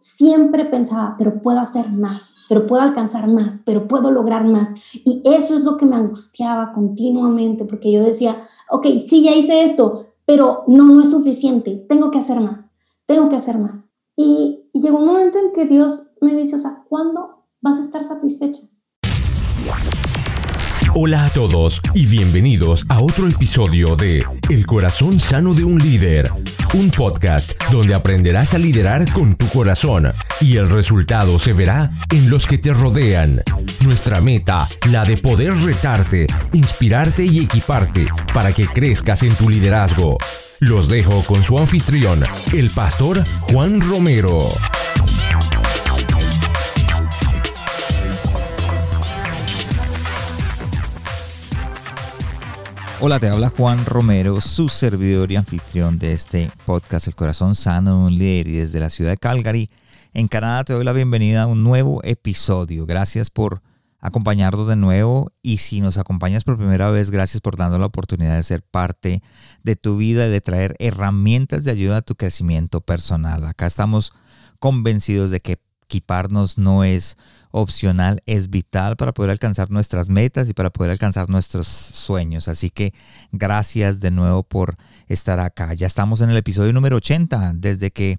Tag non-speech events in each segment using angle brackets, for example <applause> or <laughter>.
siempre pensaba, pero puedo hacer más, pero puedo alcanzar más, pero puedo lograr más. Y eso es lo que me angustiaba continuamente, porque yo decía, ok, sí, ya hice esto, pero no, no es suficiente, tengo que hacer más, tengo que hacer más. Y, llegó un momento en que Dios me dice, o sea, ¿cuándo vas a estar satisfecha? Hola a todos y bienvenidos a otro episodio de El corazón sano de un líder, un podcast donde aprenderás a liderar con tu corazón y el resultado se verá en los que te rodean. Nuestra meta, la de poder retarte, inspirarte y equiparte para que crezcas en tu liderazgo. Los dejo con su anfitrión, el pastor Juan Romero. Hola, te habla Juan Romero, su servidor y anfitrión de este podcast El Corazón Sano de un Líder y desde la ciudad de Calgary, en Canadá te doy la bienvenida a un nuevo episodio. Gracias por acompañarnos de nuevo y si nos acompañas por primera vez, gracias por darnos la oportunidad de ser parte de tu vida y de traer herramientas de ayuda a tu crecimiento personal. Acá estamos convencidos de que equiparnos no es opcional, es vital para poder alcanzar nuestras metas y para poder alcanzar nuestros sueños. Así que gracias de nuevo por estar acá. Ya estamos en el episodio número 80. Desde que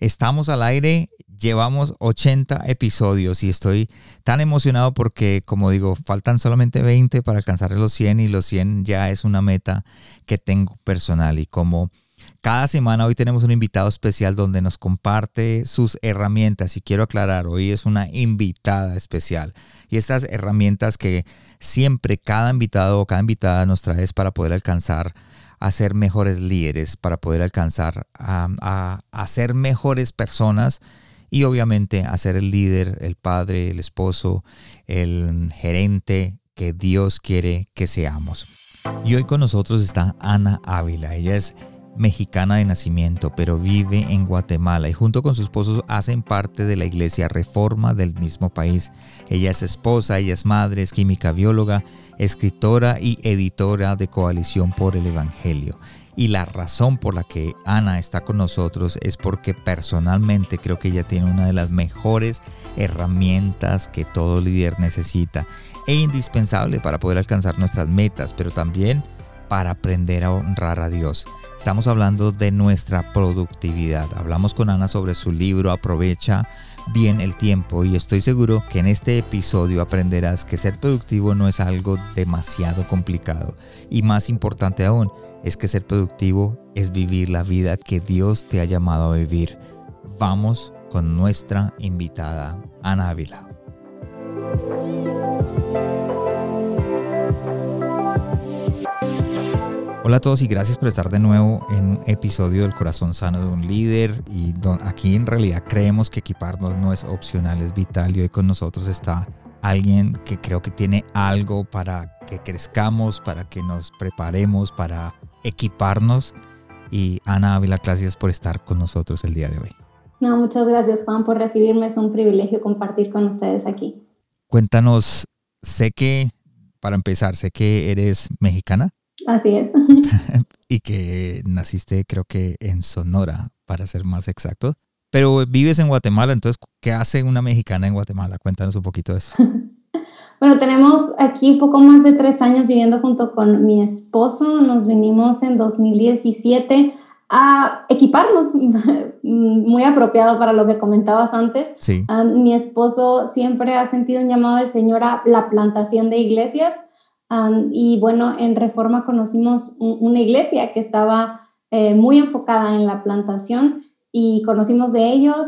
estamos al aire llevamos 80 episodios y estoy tan emocionado porque, como digo, faltan solamente 20 para alcanzar los 100 y los 100 ya es una meta que tengo personal y como cada semana hoy tenemos un invitado especial donde nos comparte sus herramientas y quiero aclarar, hoy es una invitada especial y estas herramientas que siempre cada invitado o cada invitada nos trae es para poder alcanzar a ser mejores líderes, para poder alcanzar a, a, ser mejores personas y obviamente a ser el líder, el padre, el esposo, el gerente que Dios quiere que seamos. Y hoy con nosotros está Ana Ávila. Ella es mexicana de nacimiento, pero vive en Guatemala y junto con su esposo hacen parte de la Iglesia Reforma del mismo país. Ella es esposa, ella es madre, es química bióloga, escritora y editora de Coalición por el Evangelio. Y la razón por la que Ana está con nosotros es porque personalmente creo que ella tiene una de las mejores herramientas que todo líder necesita e indispensable para poder alcanzar nuestras metas, pero también para aprender a honrar a Dios. Estamos hablando de nuestra productividad. Hablamos con Ana sobre su libro Aprovecha bien el tiempo y estoy seguro que en este episodio aprenderás que ser productivo no es algo demasiado complicado y más importante aún es que ser productivo es vivir la vida que Dios te ha llamado a vivir. Vamos con nuestra invitada Ana Ávila. Hola a todos y gracias por estar de nuevo en un episodio del Corazón Sano de un Líder. Y aquí en realidad creemos que equiparnos no es opcional, es vital. Y hoy con nosotros está alguien que creo que tiene algo para que crezcamos, para que nos preparemos, para equiparnos. Y Ana Ávila, gracias por estar con nosotros el día de hoy. No, muchas gracias Juan por recibirme. Es un privilegio compartir con ustedes aquí. Cuéntanos, sé que, para empezar, sé que eres mexicana. Así es. <laughs> y que naciste creo que en Sonora, para ser más exacto. Pero vives en Guatemala, entonces, ¿qué hace una mexicana en Guatemala? Cuéntanos un poquito de eso. <laughs> bueno, tenemos aquí poco más de tres años viviendo junto con mi esposo. Nos vinimos en 2017 a equiparnos, <laughs> muy apropiado para lo que comentabas antes. Sí. Ah, mi esposo siempre ha sentido un llamado del Señor a la plantación de iglesias y bueno, en Reforma conocimos una iglesia que estaba eh, muy enfocada en la plantación y conocimos de ellos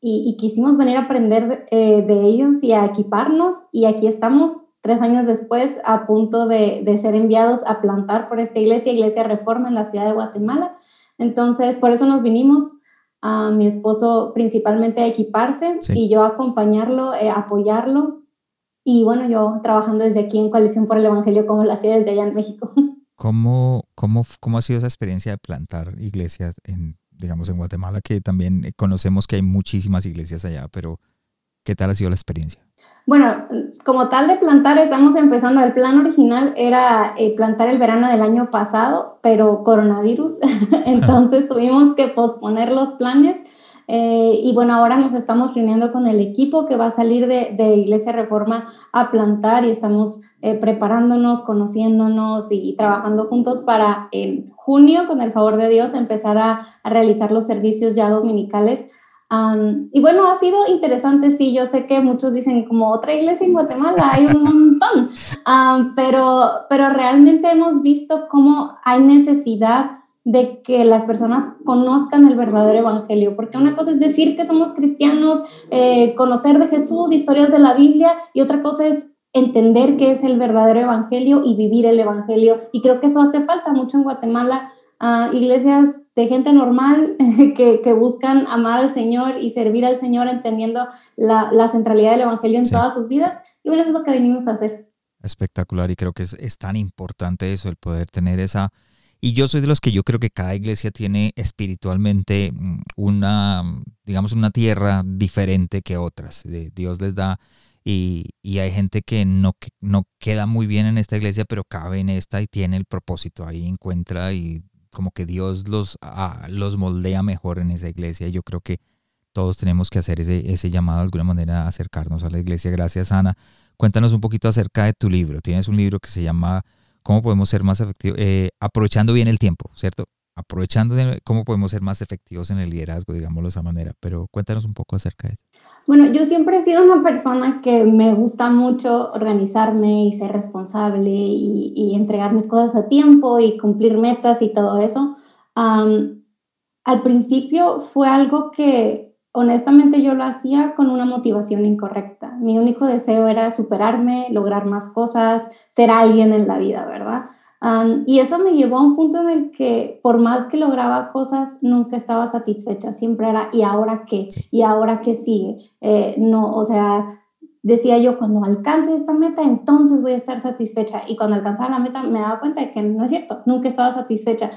y, quisimos venir a aprender eh, de ellos y a equiparnos y aquí estamos tres años después a punto de, de, ser enviados a plantar por esta iglesia, Iglesia Reforma en la ciudad de Guatemala. Entonces, por eso nos vinimos a mi esposo principalmente a equiparse y yo a acompañarlo, eh, apoyarlo y bueno, yo trabajando desde aquí en Coalición por el Evangelio, como lo hacía desde allá en México. <laughs> ¿Cómo, cómo, cómo ha sido esa experiencia de plantar iglesias en, digamos, en Guatemala, que también conocemos que hay muchísimas iglesias allá, pero ¿qué tal ha sido la experiencia? Bueno, como tal de plantar, estamos empezando. El plan original era eh, plantar el verano del año pasado, pero coronavirus. <laughs> Entonces tuvimos que posponer los planes Eh, y bueno, ahora nos estamos reuniendo con el equipo que va a salir de, de Iglesia Reforma a plantar y estamos eh, preparándonos, conociéndonos y, trabajando juntos para en junio, con el favor de Dios, empezar a, a realizar los servicios ya dominicales. Y bueno, ha sido interesante, sí, yo sé que muchos dicen como otra iglesia en Guatemala, hay un montón, <laughs> pero, pero realmente hemos visto cómo hay necesidad de que las personas conozcan el verdadero evangelio, porque una cosa es decir que somos cristianos, eh, conocer de Jesús, historias de la Biblia, y otra cosa es entender qué es el verdadero evangelio y vivir el evangelio. Y creo que eso hace falta mucho en Guatemala iglesias de gente normal <laughs> que, que, buscan amar al Señor y servir al Señor entendiendo la, la centralidad del Evangelio en todas sus vidas. Y bueno, eso es lo que venimos a hacer. Espectacular y creo que es, es tan importante eso, el poder tener esa... Y yo soy de los que yo creo que cada iglesia tiene espiritualmente mm, una, digamos, una tierra diferente que otras. Dios les da y, y, hay gente que no, no queda muy bien en esta iglesia, pero cabe en esta y tiene el propósito ahí, encuentra y como que Dios los, ah, los moldea mejor en esa iglesia. Y yo creo que todos tenemos que hacer ese, ese llamado de alguna manera, a acercarnos a la iglesia. Gracias, Ana. Cuéntanos un poquito acerca de tu libro. Tienes un libro que se llama ¿Cómo podemos ser más efectivos? Eh, aprovechando bien el tiempo, ¿cierto? Aprovechando cómo podemos ser más efectivos en el liderazgo, digámoslo de esa manera. Pero cuéntanos un poco acerca de eso. Bueno, yo siempre he sido una persona que me gusta mucho organizarme y ser responsable y, entregar mis cosas a tiempo y cumplir metas y todo eso. al principio fue algo que honestamente yo lo hacía con una motivación incorrecta. Mi único deseo era superarme, lograr más cosas, ser alguien en la vida, ¿verdad? y eso me llevó a un punto en el que por más que lograba cosas, nunca estaba satisfecha. Siempre era, ¿y ahora qué? ¿Y ahora qué sigue? Eh, no, o sea, decía yo, cuando alcance esta meta, entonces voy a estar satisfecha. Y cuando alcanzaba la meta, me daba cuenta de que no es cierto, nunca estaba satisfecha.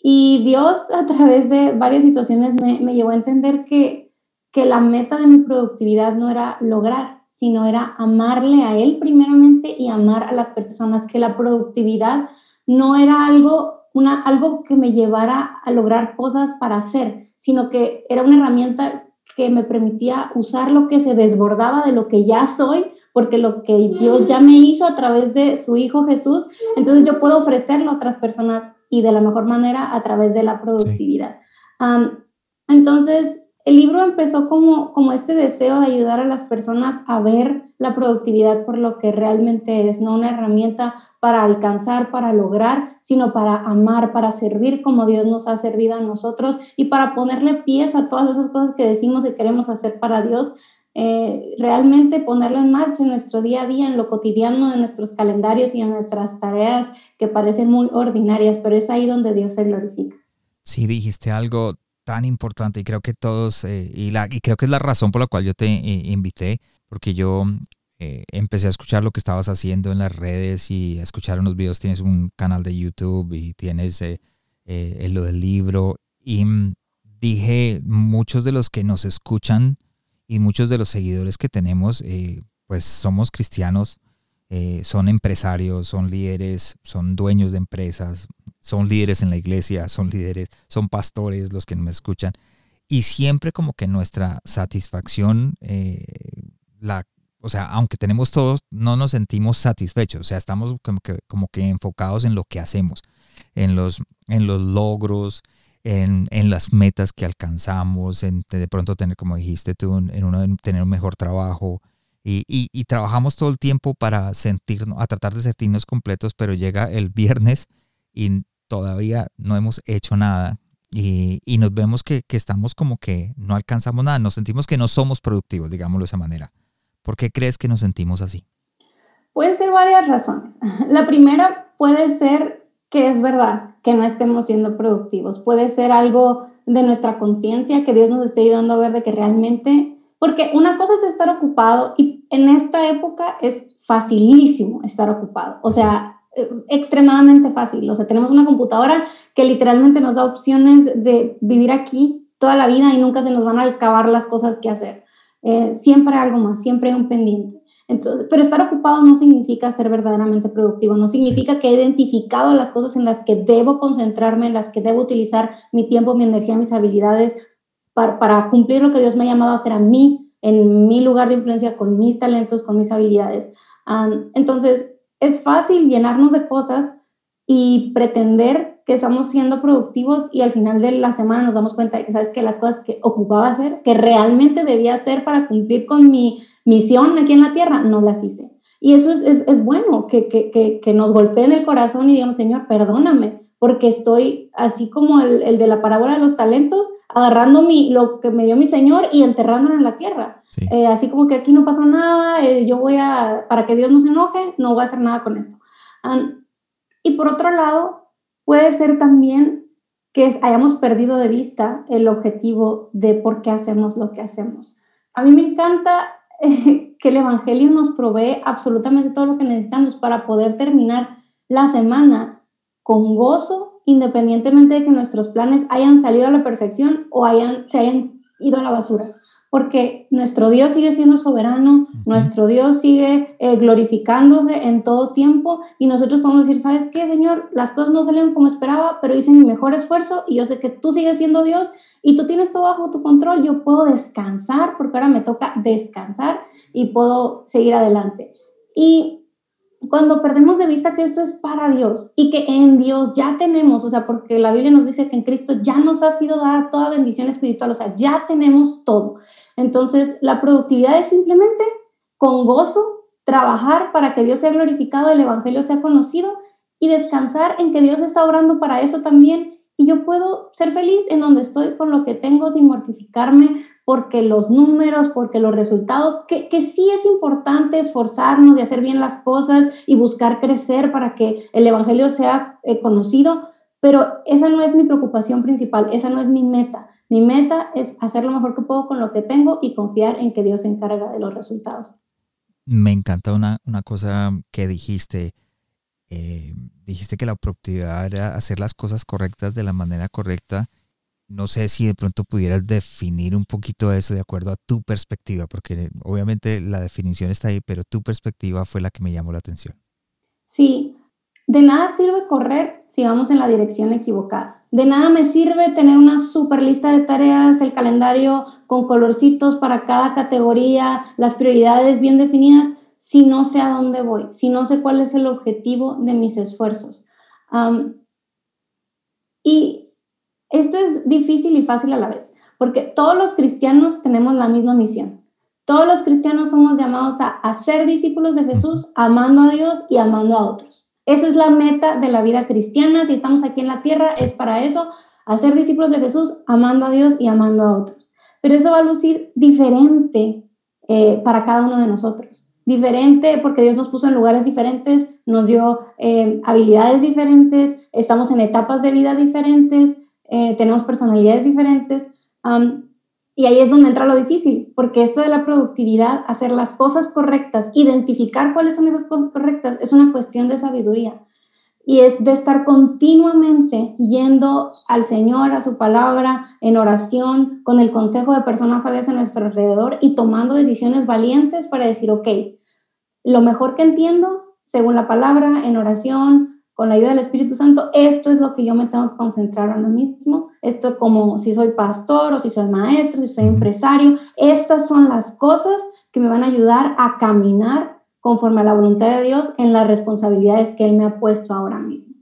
Y Dios, a través de varias situaciones, me, me llevó a entender que, que la meta de mi productividad no era lograr, sino era amarle a Él primeramente y amar a las personas, que la productividad no era algo, una, algo que me llevara a lograr cosas para hacer, sino que era una herramienta que me permitía usar lo que se desbordaba de lo que ya soy, porque lo que Dios ya me hizo a través de su Hijo Jesús, entonces yo puedo ofrecerlo a otras personas y de la mejor manera a través de la productividad. entonces, el libro empezó como, como este deseo de ayudar a las personas a ver la productividad por lo que realmente es, no una herramienta para alcanzar, para lograr, sino para amar, para servir como Dios nos ha servido a nosotros y para ponerle pies a todas esas cosas que decimos que queremos hacer para Dios, eh, realmente ponerlo en marcha en nuestro día a día, en lo cotidiano de nuestros calendarios y en nuestras tareas que parecen muy ordinarias, pero es ahí donde Dios se glorifica. Sí, dijiste algo tan importante y creo que todos, eh, y, la, y creo que es la razón por la cual yo te eh, invité, porque yo eh, empecé a escuchar lo que estabas haciendo en las redes y a escuchar unos videos, tienes un canal de YouTube y tienes lo del libro. Y mm, dije, muchos de los que nos escuchan y muchos de los seguidores que tenemos, pues somos cristianos, son empresarios, son líderes, son dueños de empresas, son líderes en la iglesia, son líderes, son pastores los que me escuchan. Y siempre como que nuestra satisfacción, eh, la, o sea, aunque tenemos todos, no nos sentimos satisfechos. O sea, estamos como que, como que enfocados en lo que hacemos, en los, en los logros, en, en, las metas que alcanzamos, en de pronto tener, como dijiste tú, en, uno, tener un mejor trabajo. Y, y, y, trabajamos todo el tiempo para sentirnos, a tratar de sentirnos completos, pero llega el viernes y todavía no hemos hecho nada y, y nos vemos que, que, estamos como que no alcanzamos nada, nos sentimos que no somos productivos, digámoslo de esa manera. ¿Por qué crees que nos sentimos así? Pueden ser varias razones. <laughs> La primera puede ser que es verdad que no estemos siendo productivos. Puede ser algo de nuestra conciencia que Dios nos esté ayudando a ver de que realmente, porque una cosa es estar ocupado y en esta época es facilísimo estar ocupado. O sea, extremadamente fácil. O sea, tenemos una computadora que literalmente nos da opciones de vivir aquí toda la vida y nunca se nos van a acabar las cosas que hacer. Eh, siempre hay algo más, siempre hay un pendiente. Entonces, pero estar ocupado no significa ser verdaderamente productivo, no significa que he identificado las cosas en las que debo concentrarme, en las que debo utilizar mi tiempo, mi energía, mis habilidades para, cumplir lo que Dios me ha llamado a hacer a mí, en mi lugar de influencia, con mis talentos, con mis habilidades. entonces, es fácil llenarnos de cosas y pretender que estamos siendo productivos y al final de la semana nos damos cuenta de que, ¿sabes? Que las cosas que ocupaba hacer, que realmente debía hacer para cumplir con mi misión aquí en la tierra, no las hice. Y eso es, es, bueno, que, que, que, que, nos golpeen el corazón y digamos, Señor, perdóname, porque estoy así como el, el, de la parábola de los talentos, agarrando mi, lo que me dio mi Señor y enterrándolo en la tierra. Eh, así como que aquí no pasó nada, eh, yo voy a, para que Dios no se enoje, no voy a hacer nada con esto. y por otro lado, puede ser también que hayamos perdido de vista el objetivo de por qué hacemos lo que hacemos. A mí me encanta que el Evangelio nos provee absolutamente todo lo que necesitamos para poder terminar la semana con gozo, independientemente de que nuestros planes hayan salido a la perfección o hayan, se hayan ido a la basura. Porque nuestro Dios sigue siendo soberano, nuestro Dios sigue eh, glorificándose en todo tiempo y nosotros podemos decir, ¿sabes qué, Señor? Las cosas no salieron como esperaba, pero hice mi mejor esfuerzo y yo sé que tú sigues siendo Dios y tú tienes todo bajo tu control, yo puedo descansar porque ahora me toca descansar y puedo seguir adelante. Y cuando perdemos de vista que esto es para Dios y que en Dios ya tenemos, o sea, porque la Biblia nos dice que en Cristo ya nos ha sido dada toda bendición espiritual, o sea, ya tenemos todo. Entonces, la productividad es simplemente con gozo trabajar para que Dios sea glorificado, el Evangelio sea conocido y descansar en que Dios está orando para eso también y yo puedo ser feliz en donde estoy con lo que tengo sin mortificarme porque los números, porque los resultados, que, que sí es importante esforzarnos y hacer bien las cosas y buscar crecer para que el Evangelio sea eh, conocido, pero esa no es mi preocupación principal, esa no es mi meta. Mi meta es hacer lo mejor que puedo con lo que tengo y confiar en que Dios se encarga de los resultados. Me encanta una, una cosa que dijiste eh, dijiste que la productividad era hacer las cosas correctas de la manera correcta. No sé si de pronto pudieras definir un poquito eso de acuerdo a tu perspectiva, porque obviamente la definición está ahí, pero tu perspectiva fue la que me llamó la atención. Sí, de nada sirve correr si vamos en la dirección equivocada. De nada me sirve tener una super lista de tareas, el calendario con colorcitos para cada categoría, las prioridades bien definidas, si no sé a dónde voy, si no sé cuál es el objetivo de mis esfuerzos. y esto es difícil y fácil a la vez, porque todos los cristianos tenemos la misma misión. Todos los cristianos somos llamados a, ser discípulos de Jesús, amando a Dios y amando a otros. Esa es la meta de la vida cristiana. Si estamos aquí en la tierra, es para eso, hacer discípulos de Jesús, amando a Dios y amando a otros. Pero eso va a lucir diferente eh, para cada uno de nosotros diferente porque Dios nos puso en lugares diferentes, nos dio eh, habilidades diferentes, estamos en etapas de vida diferentes, eh, tenemos personalidades diferentes. y ahí es donde entra lo difícil, porque esto de la productividad, hacer las cosas correctas, identificar cuáles son esas cosas correctas, es una cuestión de sabiduría y es de estar continuamente yendo al Señor, a su palabra, en oración, con el consejo de personas sabias a nuestro alrededor y tomando decisiones valientes para decir, ok, lo mejor que entiendo, según la palabra, en oración, con la ayuda del Espíritu Santo, esto es lo que yo me tengo que concentrar ahora mismo. Esto como si soy pastor o si soy maestro, si soy empresario, estas son las cosas que me van a ayudar a caminar conforme a la voluntad de Dios en las responsabilidades que Él me ha puesto ahora mismo.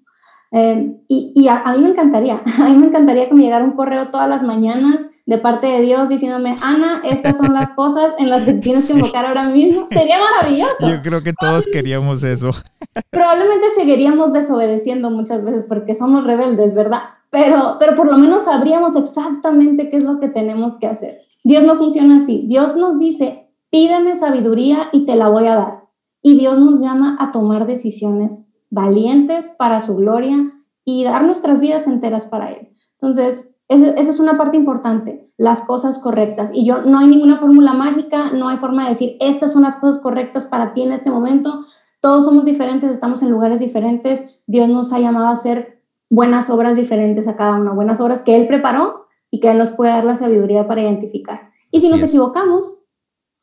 Eh, y, a, mí me encantaría, <laughs> a mí me encantaría que me llegara un correo todas las mañanas de parte de Dios diciéndome, Ana, estas son las cosas en las que <laughs> tienes que invocar ahora mismo. Sería maravilloso. Yo creo que todos queríamos eso. <laughs> Probablemente seguiríamos desobedeciendo muchas veces porque somos rebeldes, ¿verdad? Pero, pero por lo menos sabríamos exactamente qué es lo que tenemos que hacer. Dios no funciona así. Dios nos dice, pídeme sabiduría y te la voy a dar. Y Dios nos llama a tomar decisiones valientes para su gloria y dar nuestras vidas enteras para Él. Entonces, esa, es una parte importante, las cosas correctas. Y yo no hay ninguna fórmula mágica, no hay forma de decir, estas son las cosas correctas para ti en este momento. Todos somos diferentes, estamos en lugares diferentes. Dios nos ha llamado a hacer buenas obras diferentes a cada uno, buenas obras que Él preparó y que Él nos puede dar la sabiduría para identificar. Y si nos equivocamos,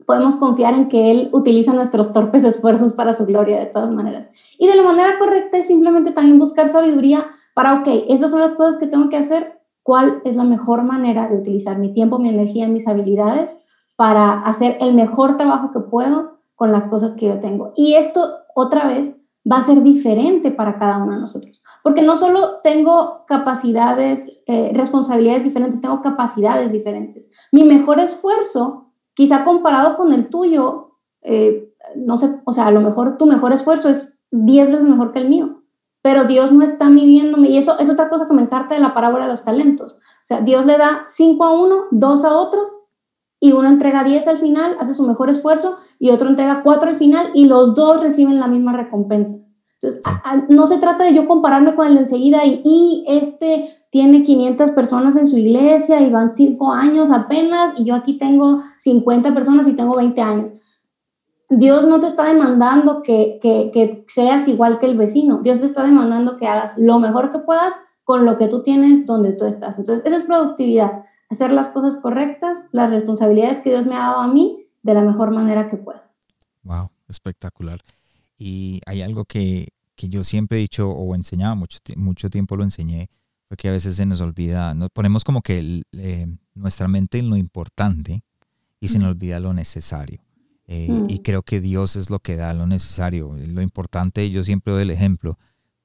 podemos confiar en que Él utiliza nuestros torpes esfuerzos para su gloria de todas maneras. Y de la manera correcta es simplemente también buscar sabiduría para, ok, estas son las cosas que tengo que hacer, cuál es la mejor manera de utilizar mi tiempo, mi energía, mis habilidades para hacer el mejor trabajo que puedo con las cosas que yo tengo. Y esto otra vez va a ser diferente para cada uno de nosotros, porque no solo tengo capacidades, eh, responsabilidades diferentes, tengo capacidades diferentes. Mi mejor esfuerzo, quizá comparado con el tuyo, eh, no sé, o sea, a lo mejor tu mejor esfuerzo es 10 veces mejor que el mío, pero Dios no está midiéndome, y eso es otra cosa que me encanta de la parábola de los talentos. O sea, Dios le da 5 a uno, 2 a otro, y uno entrega 10 al final, hace su mejor esfuerzo, y otro entrega 4 al final, y los dos reciben la misma recompensa. Entonces, no se trata de yo compararme con el de enseguida y, y, este tiene 500 personas en su iglesia y van 5 años apenas, y yo aquí tengo 50 personas y tengo 20 años. Dios no te está demandando que, que, que seas igual que el vecino, Dios te está demandando que hagas lo mejor que puedas con lo que tú tienes donde tú estás. Entonces, esa es productividad hacer las cosas correctas, las responsabilidades que Dios me ha dado a mí de la mejor manera que pueda. Wow, espectacular. Y hay algo que, que yo siempre he dicho o enseñaba, mucho, mucho tiempo lo enseñé, fue que a veces se nos olvida, nos ponemos como que eh, nuestra mente en lo importante y se nos olvida lo necesario. Eh, y mm. creo que Dios es lo que da lo necesario. Lo importante, yo siempre doy el ejemplo,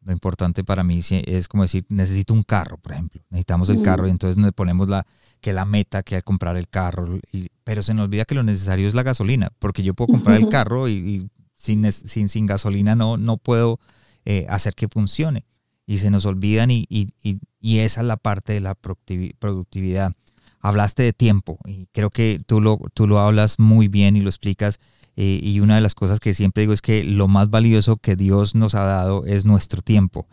lo importante para mí es como decir, necesito un carro, por ejemplo. Necesitamos el carro y entonces nos ponemos la, que la meta que es comprar el carro. Y, pero se nos olvida que lo necesario es la gasolina, porque yo puedo comprar el <laughs> carro y, sin, sin, sin, gasolina no, no puedo eh, hacer que funcione. Y se nos olvidan y, y, esa es la parte de la productividad. Hablaste de tiempo y creo que tú lo, tú lo hablas muy bien y lo explicas eh, y una de las cosas que siempre digo es que lo más valioso que Dios nos ha dado es nuestro tiempo.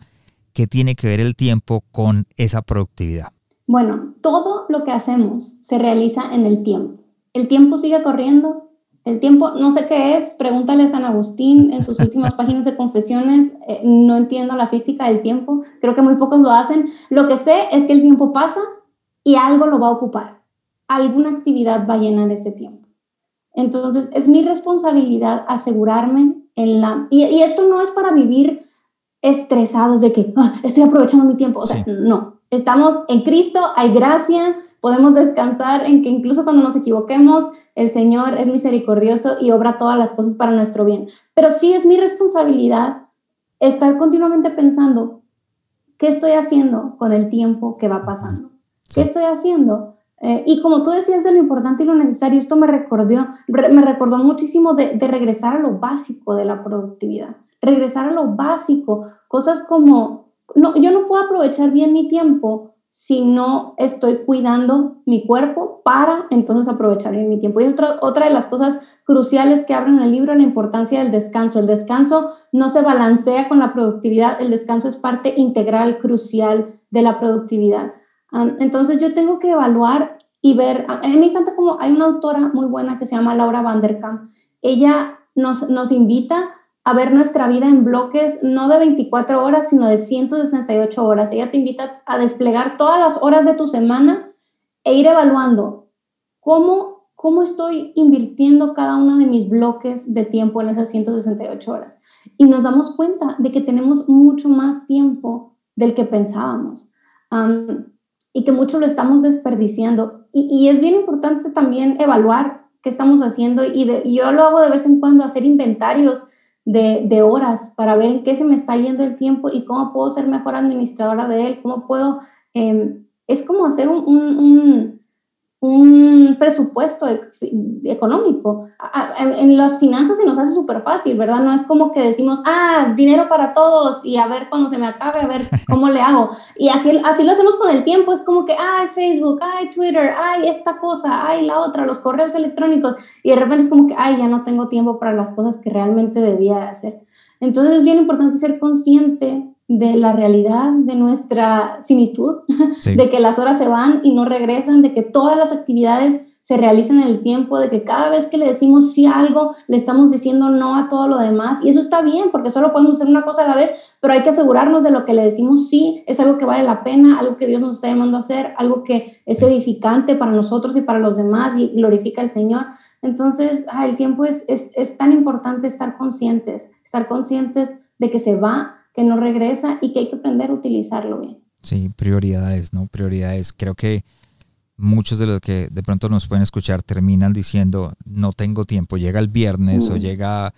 ¿Qué tiene que ver el tiempo con esa productividad? Bueno, todo lo que hacemos se realiza en el tiempo. El tiempo sigue corriendo. El tiempo, no sé qué es, pregúntale a San Agustín en sus últimas <laughs> páginas de confesiones. Eh, no entiendo la física del tiempo. Creo que muy pocos lo hacen. Lo que sé es que el tiempo pasa y algo lo va a ocupar. Alguna actividad va a llenar ese tiempo. Entonces, es mi responsabilidad asegurarme en la... Y, esto no es para vivir estresados de que ah, estoy aprovechando mi tiempo. O sea, no. Estamos en Cristo, hay gracia, podemos descansar en que incluso cuando nos equivoquemos, el Señor es misericordioso y obra todas las cosas para nuestro bien. Pero sí es mi responsabilidad estar continuamente pensando, ¿qué estoy haciendo con el tiempo que va pasando? ¿Qué estoy haciendo eh, y como tú decías de lo importante y lo necesario, esto me recordó, me recordó muchísimo de, de, regresar a lo básico de la productividad, regresar a lo básico, cosas como, no, yo no puedo aprovechar bien mi tiempo si no estoy cuidando mi cuerpo para entonces aprovechar bien mi tiempo. Y es otra, otra de las cosas cruciales que abren el libro, la importancia del descanso. El descanso no se balancea con la productividad, el descanso es parte integral, crucial de la productividad entonces yo tengo que evaluar y ver, a mí me encanta como hay una autora muy buena que se llama Laura Vanderkam. Ella nos, nos invita a ver nuestra vida en bloques no de 24 horas, sino de 168 horas. Ella te invita a desplegar todas las horas de tu semana e ir evaluando cómo, cómo estoy invirtiendo cada uno de mis bloques de tiempo en esas 168 horas. Y nos damos cuenta de que tenemos mucho más tiempo del que pensábamos y que mucho lo estamos desperdiciando. Y, es bien importante también evaluar qué estamos haciendo y, yo lo hago de vez en cuando, hacer inventarios de, horas para ver en qué se me está yendo el tiempo y cómo puedo ser mejor administradora de él, cómo puedo, em, es como hacer un presupuesto económico. En las finanzas se nos hace súper fácil, ¿verdad? No es como que decimos, ah, dinero para todos y a ver cuando se me acabe, a ver <laughs> cómo le hago. Y así, así lo hacemos con el tiempo, es como que, ay, Facebook, ay, Twitter, ay, esta cosa, ay, la otra, los correos electrónicos. Y de repente es como que, ay, ya no tengo tiempo para las cosas que realmente debía hacer. Entonces es bien importante ser consciente de la realidad de nuestra finitud, <laughs> de que las horas se van y no regresan, de que todas las actividades se realizan en el tiempo, de que cada vez que le decimos sí a algo, le estamos diciendo no a todo lo demás. Y eso está bien, porque solo podemos hacer una cosa a la vez, pero hay que asegurarnos de lo que le decimos sí, es algo que vale la pena, algo que Dios nos está llamando a hacer, algo que es edificante para nosotros y para los demás y glorifica al Señor. Entonces, ah, el tiempo es, es, es tan importante estar conscientes, estar conscientes de que se va que no regresa y que hay que aprender a utilizarlo bien. Sí, prioridades, ¿no? Prioridades. Creo que muchos de los que de pronto nos pueden escuchar terminan diciendo, no tengo tiempo, llega el viernes o llega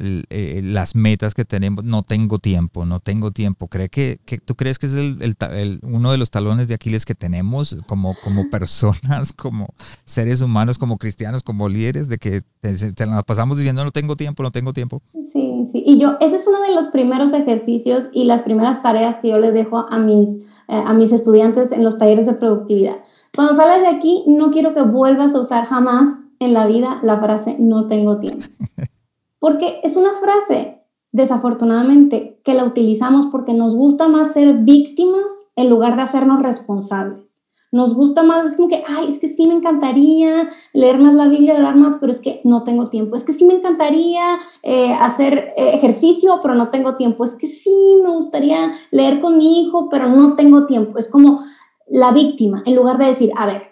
eh, las metas que tenemos, no tengo tiempo, no tengo tiempo. ¿Cree que, ¿Tú crees que es el, uno de los talones de Aquiles que tenemos como, como <laughs> personas, como seres humanos, como cristianos, como líderes, de que te, la pasamos diciendo, no tengo tiempo, no tengo tiempo? Sí, sí. Y yo, ese es uno de los primeros ejercicios y las primeras tareas que yo les dejo a mis, eh, a mis estudiantes en los talleres de productividad cuando sales de aquí, no quiero que vuelvas a usar jamás en la vida la frase no tengo tiempo. <laughs> Porque es una frase, desafortunadamente, que la utilizamos porque nos gusta más ser víctimas en lugar de hacernos responsables. Nos gusta más, es como que, ay, es que sí me encantaría leer más la Biblia, orar más, pero es que no tengo tiempo. Es que sí me encantaría eh, hacer eh, ejercicio, pero no tengo tiempo. Es que sí me gustaría leer con mi hijo, pero no tengo tiempo. Es como, la víctima, en lugar de decir, a ver,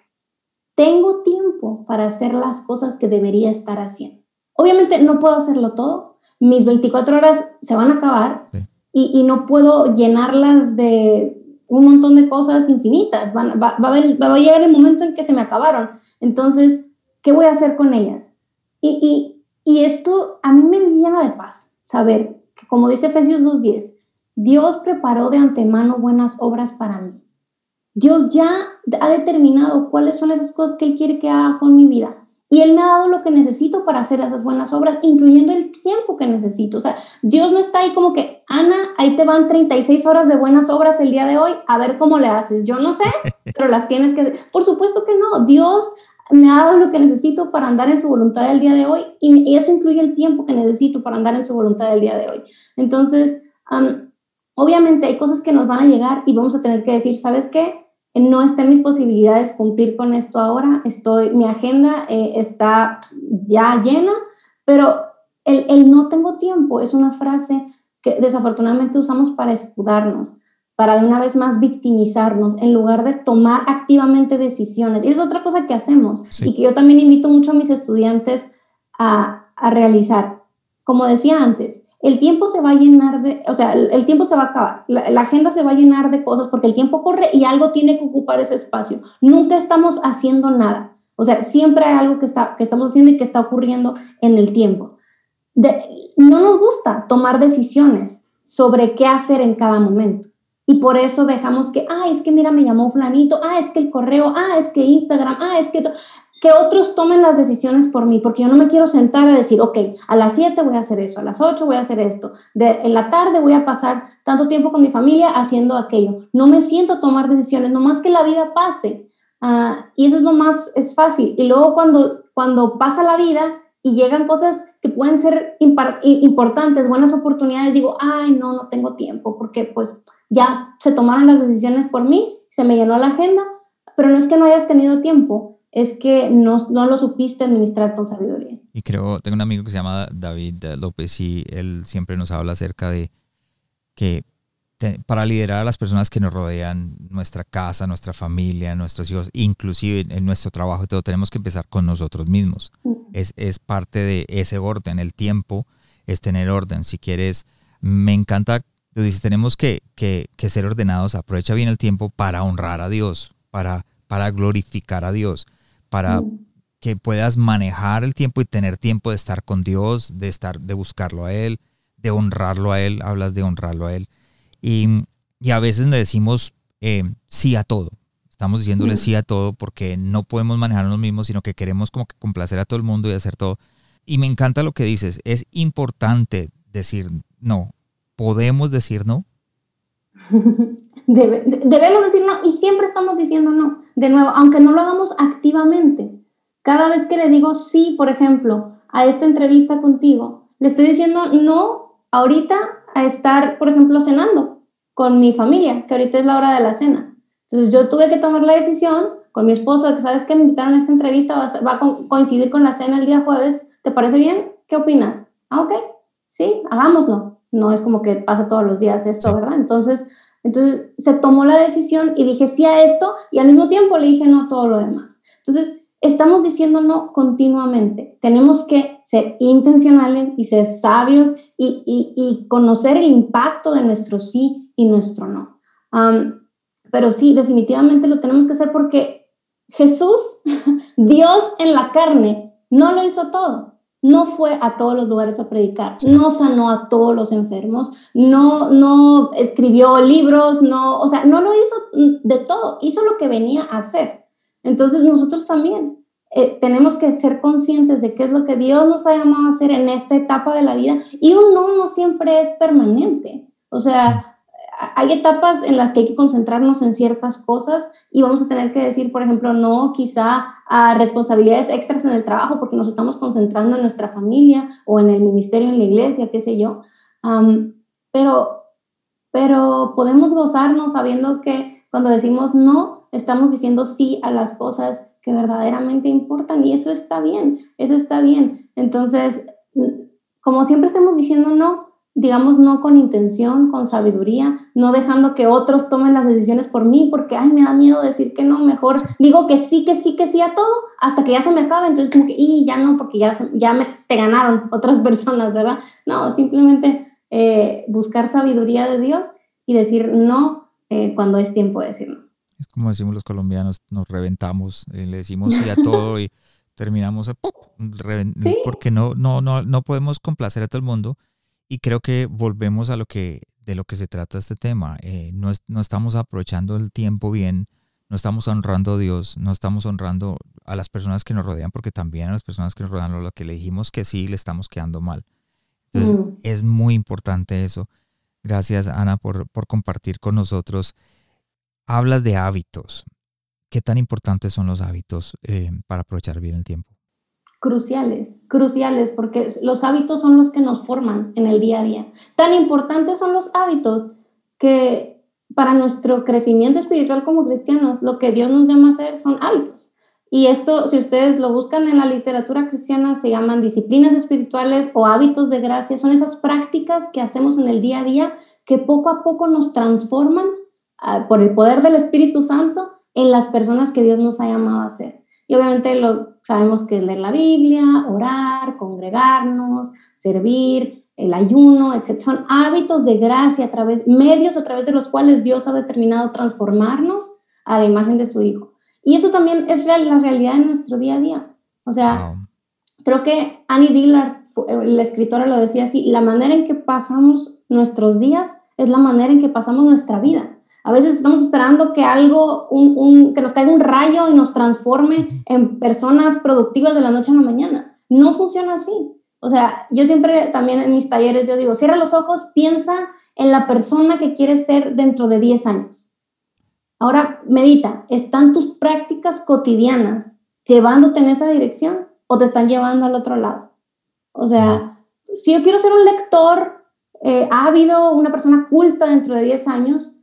tengo tiempo para hacer las cosas que debería estar haciendo. Obviamente no puedo hacerlo todo, mis 24 horas se van a acabar y, no puedo llenarlas de un montón de cosas infinitas. va, va, a va, a llegar el momento en que se me acabaron. Entonces, ¿qué voy a hacer con ellas? Y, y, y esto a mí me llena de paz, saber que como dice Efesios 2.10, Dios preparó de antemano buenas obras para mí. Dios ya ha determinado cuáles son esas cosas que Él quiere que haga con mi vida. Y Él me ha dado lo que necesito para hacer esas buenas obras, incluyendo el tiempo que necesito. O sea, Dios no está ahí como que, Ana, ahí te van 36 horas de buenas obras el día de hoy, a ver cómo le haces. Yo no sé, <laughs> pero las tienes que hacer. Por supuesto que no. Dios me ha dado lo que necesito para andar en su voluntad el día de hoy y eso incluye el tiempo que necesito para andar en su voluntad el día de hoy. Entonces, obviamente hay cosas que nos van a llegar y vamos a tener que decir, ¿sabes qué? No está en mis posibilidades cumplir con esto ahora, estoy, mi agenda eh, está ya llena, pero el, el, no tengo tiempo es una frase que desafortunadamente usamos para escudarnos, para de una vez más victimizarnos, en lugar de tomar activamente decisiones. Y es otra cosa que hacemos y que yo también invito mucho a mis estudiantes a, a realizar. Como decía antes, el tiempo se va a llenar de, o sea, el, tiempo se va a acabar, la, agenda se va a llenar de cosas porque el tiempo corre y algo tiene que ocupar ese espacio. Nunca estamos haciendo nada. O sea, siempre hay algo que, está, que estamos haciendo y que está ocurriendo en el tiempo. no nos gusta tomar decisiones sobre qué hacer en cada momento. Y por eso dejamos que, ah, es que mira, me llamó flanito, ah, es que el correo, ah, es que Instagram, ah, es que que otros tomen las decisiones por mí, porque yo no me quiero sentar a decir, ok, a las 7 voy a hacer eso, a las 8 voy a hacer esto, de, en la tarde voy a pasar tanto tiempo con mi familia haciendo aquello. No me siento tomar decisiones, nomás que la vida pase. Ah, y eso es lo más, es fácil. Y luego cuando, cuando pasa la vida y llegan cosas que pueden ser importantes, buenas oportunidades, digo, ay, no, no tengo tiempo, porque pues ya se tomaron las decisiones por mí, se me llenó la agenda, pero no es que no hayas tenido tiempo, es que no, no, lo supiste administrar con sabiduría. Y creo, tengo un amigo que se llama David López y él siempre nos habla acerca de que para liderar a las personas que nos rodean, nuestra casa, nuestra familia, nuestros hijos, inclusive en nuestro trabajo y todo, tenemos que empezar con nosotros mismos. es, es, parte de ese orden. El tiempo es tener orden. Si quieres, me encanta, tú dices, tenemos que, que, que ser ordenados. Aprovecha bien el tiempo para honrar a Dios, para, para glorificar a Dios para que puedas manejar el tiempo y tener tiempo de estar con Dios, de estar, de buscarlo a Él, de honrarlo a Él, hablas de honrarlo a Él. Y, a veces le decimos eh, sí a todo. Estamos diciéndole sí a todo porque no podemos manejarnos mismos, sino que queremos como que complacer a todo el mundo y hacer todo. Y me encanta lo que dices. Es importante decir no. ¿Podemos decir no? <laughs> debemos decir no y siempre estamos diciendo no. De nuevo, aunque no lo hagamos activamente. Cada vez que le digo sí, por ejemplo, a esta entrevista contigo, le estoy diciendo no ahorita a estar, por ejemplo, cenando con mi familia, que ahorita es la hora de la cena. Entonces yo tuve que tomar la decisión con mi esposo de que, ¿sabes que Me invitaron a esta entrevista, va a, coincidir con la cena el día jueves. ¿Te parece bien? ¿Qué opinas? Ah, ok, sí, hagámoslo. No es como que pasa todos los días esto, ¿verdad? Entonces, entonces se tomó la decisión y dije sí a esto y al mismo tiempo le dije no a todo lo demás. Entonces estamos diciendo no continuamente. Tenemos que ser intencionales y ser sabios y, conocer el impacto de nuestro sí y nuestro no. pero sí, definitivamente lo tenemos que hacer porque Jesús, <laughs> Dios en la carne, no lo hizo todo no fue a todos los lugares a predicar, no sanó a todos los enfermos, no, no escribió libros, no, o sea, no lo hizo de todo, hizo lo que venía a hacer. Entonces nosotros también eh, tenemos que ser conscientes de qué es lo que Dios nos ha llamado a hacer en esta etapa de la vida y un no no siempre es permanente. O sea, hay etapas en las que hay que concentrarnos en ciertas cosas y vamos a tener que decir, por ejemplo, no quizá a responsabilidades extras en el trabajo porque nos estamos concentrando en nuestra familia o en el ministerio, en la iglesia, qué sé yo. pero, pero podemos gozarnos sabiendo que cuando decimos no, estamos diciendo sí a las cosas que verdaderamente importan y eso está bien, eso está bien. Entonces, como siempre estamos diciendo no, digamos, no con intención, con sabiduría, no dejando que otros tomen las decisiones por mí, porque, ay, me da miedo decir que no, mejor digo que sí, que sí, que sí a todo, hasta que ya se me acabe, entonces como que, y ya no, porque ya, ya me, te ganaron <laughs> otras personas, ¿verdad? No, simplemente eh, buscar sabiduría de Dios y decir no eh, cuando es tiempo de decir no. Es como decimos los colombianos, nos reventamos, eh, le decimos sí a todo y <laughs> terminamos, porque no, no, no, no podemos complacer a todo el mundo y creo que volvemos a lo que de lo que se trata este tema. Eh, no, no estamos aprovechando el tiempo bien, no estamos honrando a Dios, no estamos honrando a las personas que nos rodean, porque también a las personas que nos rodean, lo que le dijimos que sí, le estamos quedando mal. Entonces, mm. es muy importante eso. Gracias, Ana, por, por compartir con nosotros. Hablas de hábitos. ¿Qué tan importantes son los hábitos eh, para aprovechar bien el tiempo? Cruciales, cruciales, porque los hábitos son los que nos forman en el día a día. Tan importantes son los hábitos que para nuestro crecimiento espiritual como cristianos, lo que Dios nos llama a hacer son hábitos. Y esto, si ustedes lo buscan en la literatura cristiana, se llaman disciplinas espirituales o hábitos de gracia. Son esas prácticas que hacemos en el día a día que poco a poco nos transforman ah, por el poder del Espíritu Santo en las personas que Dios nos ha llamado a ser. Y obviamente lo, sabemos que leer la Biblia, orar, congregarnos, servir, el ayuno, etc. Son hábitos de gracia a través, medios a través de los cuales Dios ha determinado transformarnos a la imagen de su Hijo. Y eso también es la realidad de nuestro día a día. O sea, creo que Annie Dillard, la escritora, lo decía así, la manera en que pasamos nuestros días es la manera en que pasamos nuestra vida. A veces estamos esperando que algo, un, que nos caiga un rayo y nos transforme en personas productivas de la noche a la mañana. No funciona así. O sea, yo siempre también en mis talleres yo digo, cierra los ojos, piensa en la persona que quieres ser dentro de 10 años. Ahora medita, ¿están tus prácticas cotidianas llevándote en esa dirección o te están llevando al otro lado? O sea, si yo quiero ser un lector eh, ávido, una persona culta dentro de 10 años,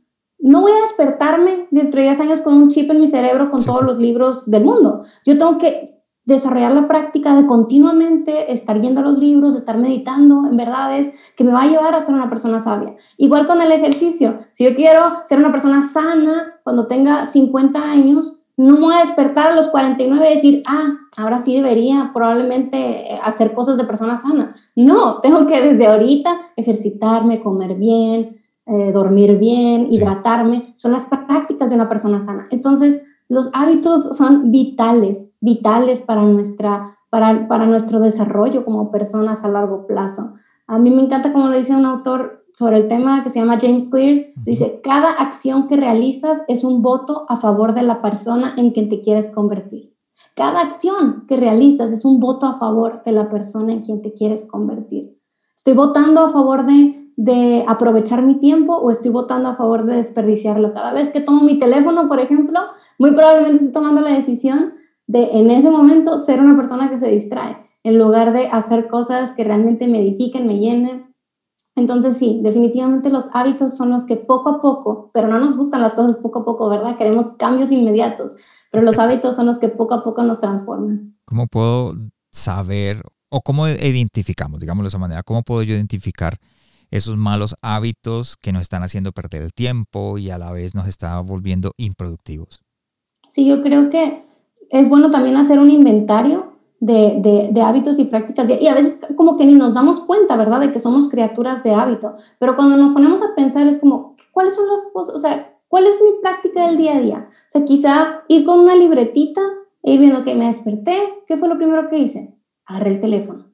no voy a despertarme dentro de 10 años con un chip en mi cerebro con todos los libros del mundo. Yo tengo que desarrollar la práctica de continuamente estar yendo a los libros, estar meditando en verdades que me va a llevar a ser una persona sabia. Igual con el ejercicio. Si yo quiero ser una persona sana cuando tenga 50 años, no me voy a despertar a los 49 y decir, ah, ahora sí debería probablemente eh, hacer cosas de persona sana. No, tengo que desde ahorita ejercitarme, comer bien, eh, dormir bien, hidratarme, son las prácticas de una persona sana. Entonces, los hábitos son vitales, vitales para, nuestra, para, para nuestro desarrollo como personas a largo plazo. A mí me encanta como le dice un autor sobre el tema que se llama James Clear, dice, cada acción que realizas es un voto a favor de la persona en quien te quieres convertir. Cada acción que realizas es un voto a favor de la persona en quien te quieres convertir. Estoy votando a favor de de aprovechar mi tiempo o estoy votando a favor de desperdiciarlo. Cada vez que tomo mi teléfono, por ejemplo, muy probablemente estoy tomando la decisión de en ese momento ser una persona que se distrae, en lugar de hacer cosas que realmente me edifiquen, me llenen. Entonces sí, definitivamente los hábitos son los que poco a poco, pero no nos gustan las cosas poco a poco, ¿verdad? Queremos cambios inmediatos, pero los hábitos son los que poco a poco nos transforman. ¿Cómo puedo saber o cómo identificamos, digámoslo de esa manera, cómo puedo yo identificar esos malos hábitos que nos están haciendo perder el tiempo y a la vez nos está volviendo improductivos. Sí, yo creo que es bueno también hacer un inventario de, de, hábitos y prácticas. Y a veces como que ni nos damos cuenta, ¿verdad?, de que somos criaturas de hábito. Pero cuando nos ponemos a pensar es como, ¿cuáles son las cosas? O sea, ¿Cuál es mi práctica del día a día? O sea, quizá ir con una libretita e ir viendo que me desperté, ¿qué fue lo primero que hice? Agarré el teléfono.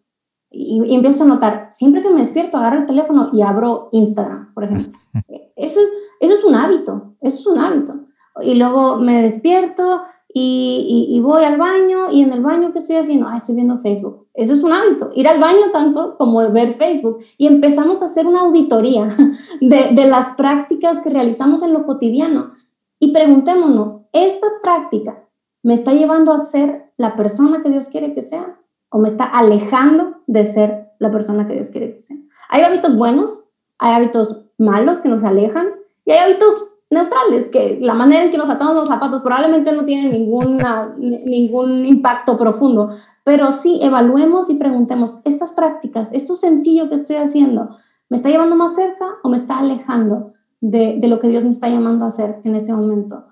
Y, y empiezo a notar, siempre que me despierto, agarro el teléfono y abro Instagram, por ejemplo. <laughs> Eso es, eso es un hábito, eso es un hábito. Y luego me despierto y, y, voy al baño y en el baño, ¿qué estoy haciendo? Ah, estoy viendo Facebook. Eso es un hábito, ir al baño tanto como ver Facebook. Y empezamos a hacer una auditoría <laughs> de, de las prácticas que realizamos en lo cotidiano y preguntémonos, ¿esta práctica me está llevando a ser la persona que Dios quiere que sea o me está alejando de ser la persona que Dios quiere que sea? Hay hábitos buenos, hay hábitos malos que nos alejan y hay hábitos neutrales, que la manera en que nos atamos los zapatos probablemente no tiene ninguna, ningún impacto profundo, pero sí evaluemos y preguntemos, estas prácticas, esto sencillo que estoy haciendo, ¿me está llevando más cerca o me está alejando de, lo que Dios me está llamando a hacer en este momento?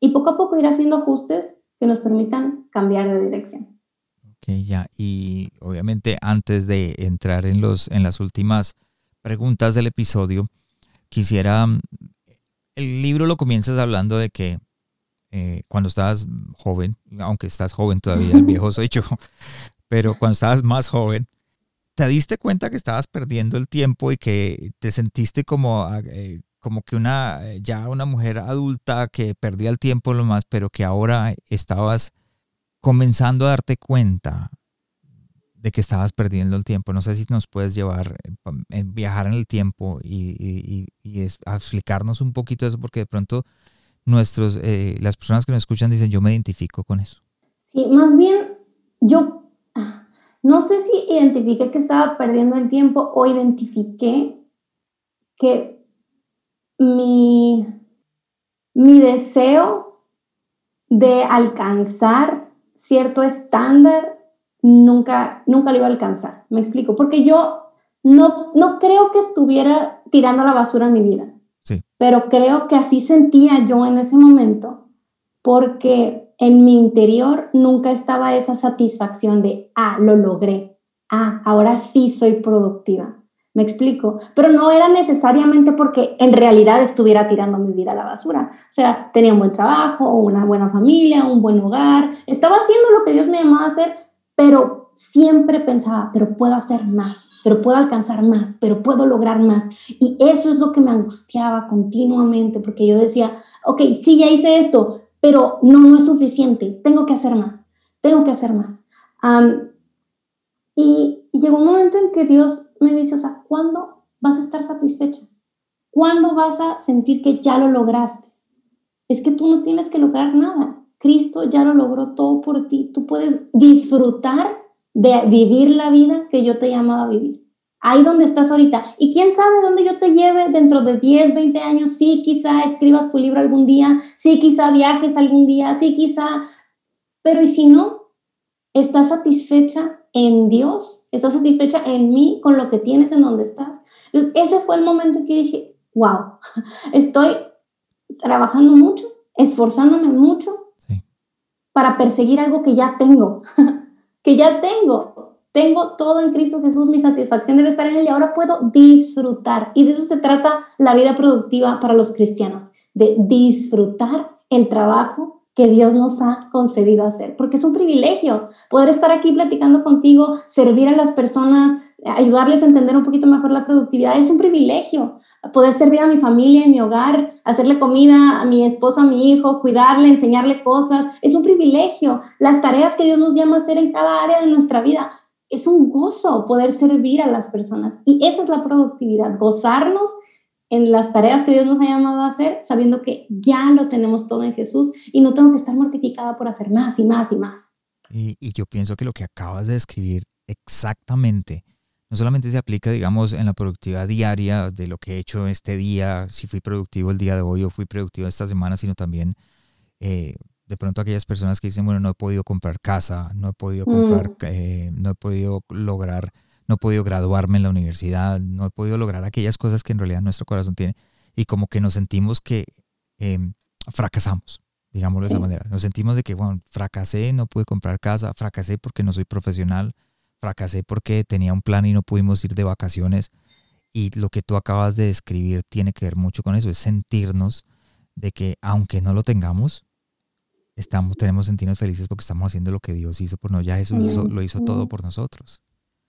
y poco a poco ir haciendo ajustes que nos permitan cambiar de dirección. Ok, ya, y obviamente antes de entrar en, los, en las últimas preguntas del episodio, quisiera el libro lo comienzas hablando de que eh, cuando estabas joven, aunque estás joven todavía, el <laughs> viejo soy yo, pero cuando estabas más joven, te diste cuenta que estabas perdiendo el tiempo y que te sentiste como, ah, eh, como que una, ya una mujer adulta que perdía el tiempo lo más, pero que ahora estabas comenzando a darte cuenta de que estabas perdiendo el tiempo. No sé si nos puedes llevar, eh, viajar en el tiempo y, explicarnos un poquito eso, porque de pronto nuestros, eh, las personas que nos escuchan dicen, yo me identifico con eso. Sí, más bien yo no sé si identifiqué que estaba perdiendo el tiempo o identifiqué que mi, mi deseo de alcanzar cierto estándar nunca, nunca lo iba a alcanzar. Me explico, porque yo no, no creo que estuviera tirando la basura en mi vida, sí. pero creo que así sentía yo en ese momento, porque en mi interior nunca estaba esa satisfacción de, ah, lo logré, ah, ahora sí soy productiva. Me explico, pero no era necesariamente porque en realidad estuviera tirando mi vida a la basura. O sea, tenía un buen trabajo, una buena familia, un buen hogar, estaba haciendo lo que Dios me llamaba a hacer, pero siempre pensaba, pero puedo hacer más, pero puedo alcanzar más, pero puedo lograr más. Y eso es lo que me angustiaba continuamente, porque yo decía, ok, sí, ya hice esto, pero no, no es suficiente, tengo que hacer más, tengo que hacer más. y, y llegó un momento en que Dios me dice, o sea, ¿cuándo vas a estar satisfecha? ¿Cuándo vas a sentir que ya lo lograste? Es que tú no tienes que lograr nada. Cristo ya lo logró todo por ti. Tú puedes disfrutar de vivir la vida que yo te he llamado a vivir. Ahí donde estás ahorita. Y quién sabe dónde yo te lleve dentro de 10, 20 años. Sí, quizá escribas tu libro algún día. Sí, quizá viajes algún día. Sí, quizá. Pero ¿y si no? ¿Estás satisfecha en Dios? ¿Estás satisfecha en mí con lo que tienes en donde estás? Entonces, ese fue el momento en que dije, wow, <laughs> estoy trabajando mucho, esforzándome mucho para perseguir algo que ya tengo, <laughs> que ya tengo. Tengo todo en Cristo Jesús, mi satisfacción debe estar en Él y ahora puedo disfrutar. Y de eso se trata la vida productiva para los cristianos, de disfrutar el trabajo que Dios nos ha concedido hacer, porque es un privilegio poder estar aquí platicando contigo, servir a las personas, ayudarles a entender un poquito mejor la productividad. Es un privilegio poder servir a mi familia, en mi hogar, hacerle comida a mi esposo, a mi hijo, cuidarle, enseñarle cosas. Es un privilegio. Las tareas que Dios nos llama a hacer en cada área de nuestra vida. Es un gozo poder servir a las personas. Y eso es la productividad, gozarnos en las tareas que Dios nos ha llamado a hacer, sabiendo que ya lo tenemos todo en Jesús y no tengo que estar mortificada por hacer más y más y más. Y, yo pienso que lo que acabas de describir exactamente, no solamente se aplica, digamos, en la productividad diaria de lo que he hecho este día, si fui productivo el día de hoy o fui productivo esta semana, sino también eh, de pronto aquellas personas que dicen, bueno, no he podido comprar casa, no he podido comprar, mm. eh, no he podido lograr no he podido graduarme en la universidad, no he podido lograr aquellas cosas que en realidad nuestro corazón tiene. Y como que nos sentimos que em, fracasamos, digámoslo de esa manera. Nos sentimos de que, bueno, fracasé, no pude comprar casa, fracasé porque no soy profesional, fracasé porque tenía un plan y no pudimos ir de vacaciones. Y lo que tú acabas de describir tiene que ver mucho con eso, es sentirnos de que aunque no lo tengamos, estamos, tenemos sentirnos felices porque estamos haciendo lo que Dios hizo por nosotros. Ya Jesús lo hizo todo por nosotros.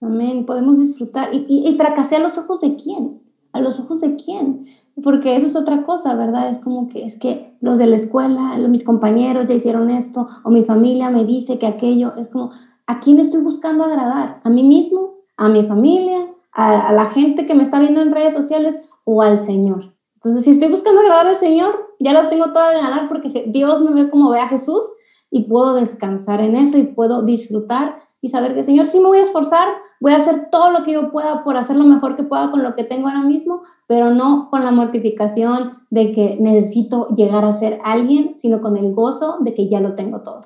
Amén. Podemos disfrutar. ¿Y, y, y fracasé a los ojos de quién? ¿A los ojos de quién? Porque eso es otra cosa, ¿verdad? Es como que es que los de la escuela, los, mis compañeros ya hicieron esto, o mi familia me dice que aquello, es como, ¿a quién estoy buscando agradar? ¿A mí mismo? ¿A mi familia? ¿A, a la gente que me está viendo en redes sociales? ¿O al Señor? Entonces, si estoy buscando agradar al Señor, ya las tengo todas de ganar porque Dios me ve como ve a Jesús y puedo descansar en eso y puedo disfrutar y saber que, Señor, sí me voy a esforzar, voy a hacer todo lo que yo pueda por hacer lo mejor que pueda con lo que tengo ahora mismo, pero no con la mortificación de que necesito llegar a ser alguien, sino con el gozo de que ya lo tengo todo.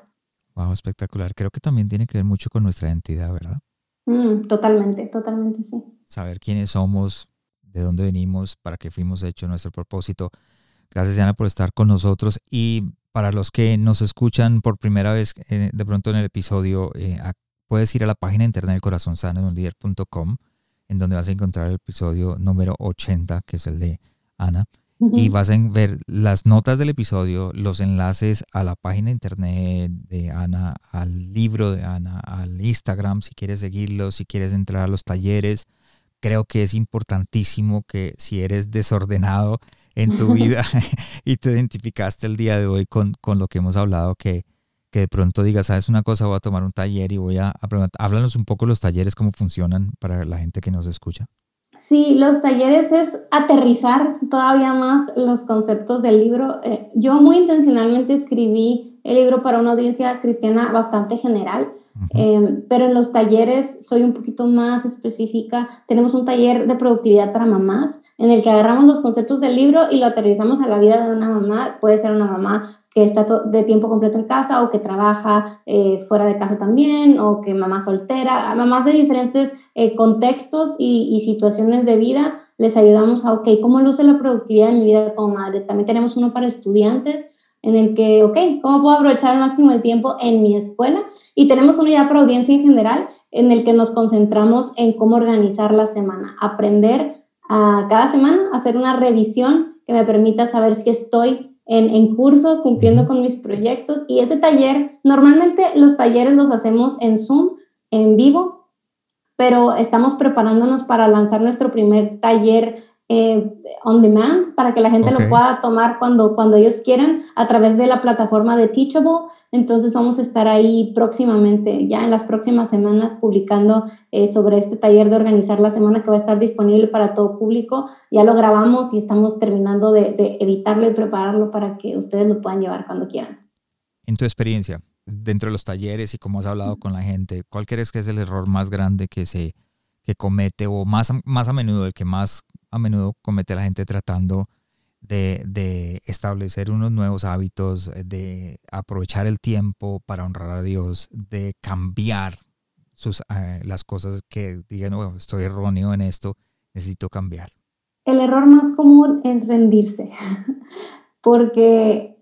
Wow, espectacular. Creo que también tiene que ver mucho con nuestra identidad, ¿verdad? Mm, totalmente, totalmente, sí. Saber quiénes somos, de dónde venimos, para qué fuimos hechos, nuestro propósito. Gracias, Ana, por estar con nosotros. Y para los que nos escuchan por primera vez, eh, de pronto en el episodio, eh, puedes ir a la página internet del corazón sano en donde vas a encontrar el episodio número 80, que es el de Ana. Y vas a ver las notas del episodio, los enlaces a la página internet de Ana, al libro de Ana, al Instagram, si quieres seguirlo, si quieres entrar a los talleres. Creo que es importantísimo que si eres desordenado en tu <laughs> vida <laughs> y te identificaste el día de hoy con, con lo que hemos hablado, que, que de pronto digas, sabes una cosa, voy a tomar un taller y voy a, preguntar. Háblanos un poco los talleres, cómo funcionan para la gente que nos escucha. Sí, los talleres es aterrizar todavía más los conceptos del libro. Eh, yo muy intencionalmente escribí el libro para una audiencia cristiana bastante general, eh, pero en los talleres soy un poquito más específica. Tenemos un taller de productividad para mamás en el que agarramos los conceptos del libro y lo aterrizamos a la vida de una mamá. Puede ser una mamá que está de tiempo completo en casa o que trabaja eh, fuera de casa también o que mamá soltera, mamás de diferentes eh, contextos y, y, situaciones de vida, les ayudamos a, ok, ¿cómo luce la productividad en mi vida como madre? También tenemos uno para estudiantes en el que, ok, ¿cómo puedo aprovechar el máximo de tiempo en mi escuela? Y tenemos uno ya para audiencia en general en el que nos concentramos en cómo organizar la semana, aprender a cada semana, hacer una revisión que me permita saber si estoy en, curso, cumpliendo con mis proyectos. Y ese taller, normalmente los talleres los hacemos en Zoom, en vivo, pero estamos preparándonos para lanzar nuestro primer taller eh, on demand para que la gente lo pueda tomar cuando, cuando ellos quieran a través de la plataforma de Teachable. Entonces vamos a estar ahí próximamente, ya en las próximas semanas, publicando eh, sobre este taller de organizar la semana que va a estar disponible para todo público. Ya lo grabamos y estamos terminando de, de editarlo y prepararlo para que ustedes lo puedan llevar cuando quieran. En tu experiencia, dentro de los talleres y como has hablado con la gente, ¿cuál crees que es el error más grande que se que comete o más, más a menudo el que más a menudo comete la gente tratando de, establecer unos nuevos hábitos, de aprovechar el tiempo para honrar a Dios, de cambiar sus, eh, las cosas que digan, bueno, estoy erróneo en esto, necesito cambiar. El error más común es rendirse, <laughs> porque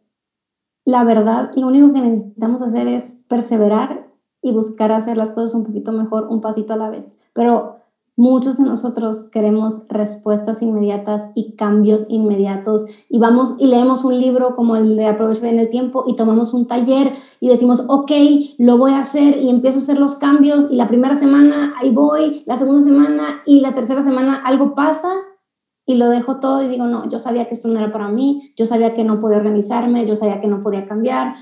la verdad, lo único que necesitamos hacer es perseverar y buscar hacer las cosas un poquito mejor, un pasito a la vez. Pero Muchos de nosotros queremos respuestas inmediatas y cambios inmediatos y vamos y leemos un libro como el de Aprovecha bien el tiempo y tomamos un taller y decimos, ok, lo voy a hacer y empiezo a hacer los cambios y la primera semana ahí voy, la segunda semana y la tercera semana algo pasa y lo dejo todo y digo, no, yo sabía que esto no era para mí, yo sabía que no podía organizarme, yo sabía que no podía cambiar,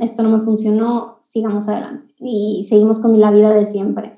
esto no me funcionó, sigamos adelante y seguimos con la vida de siempre.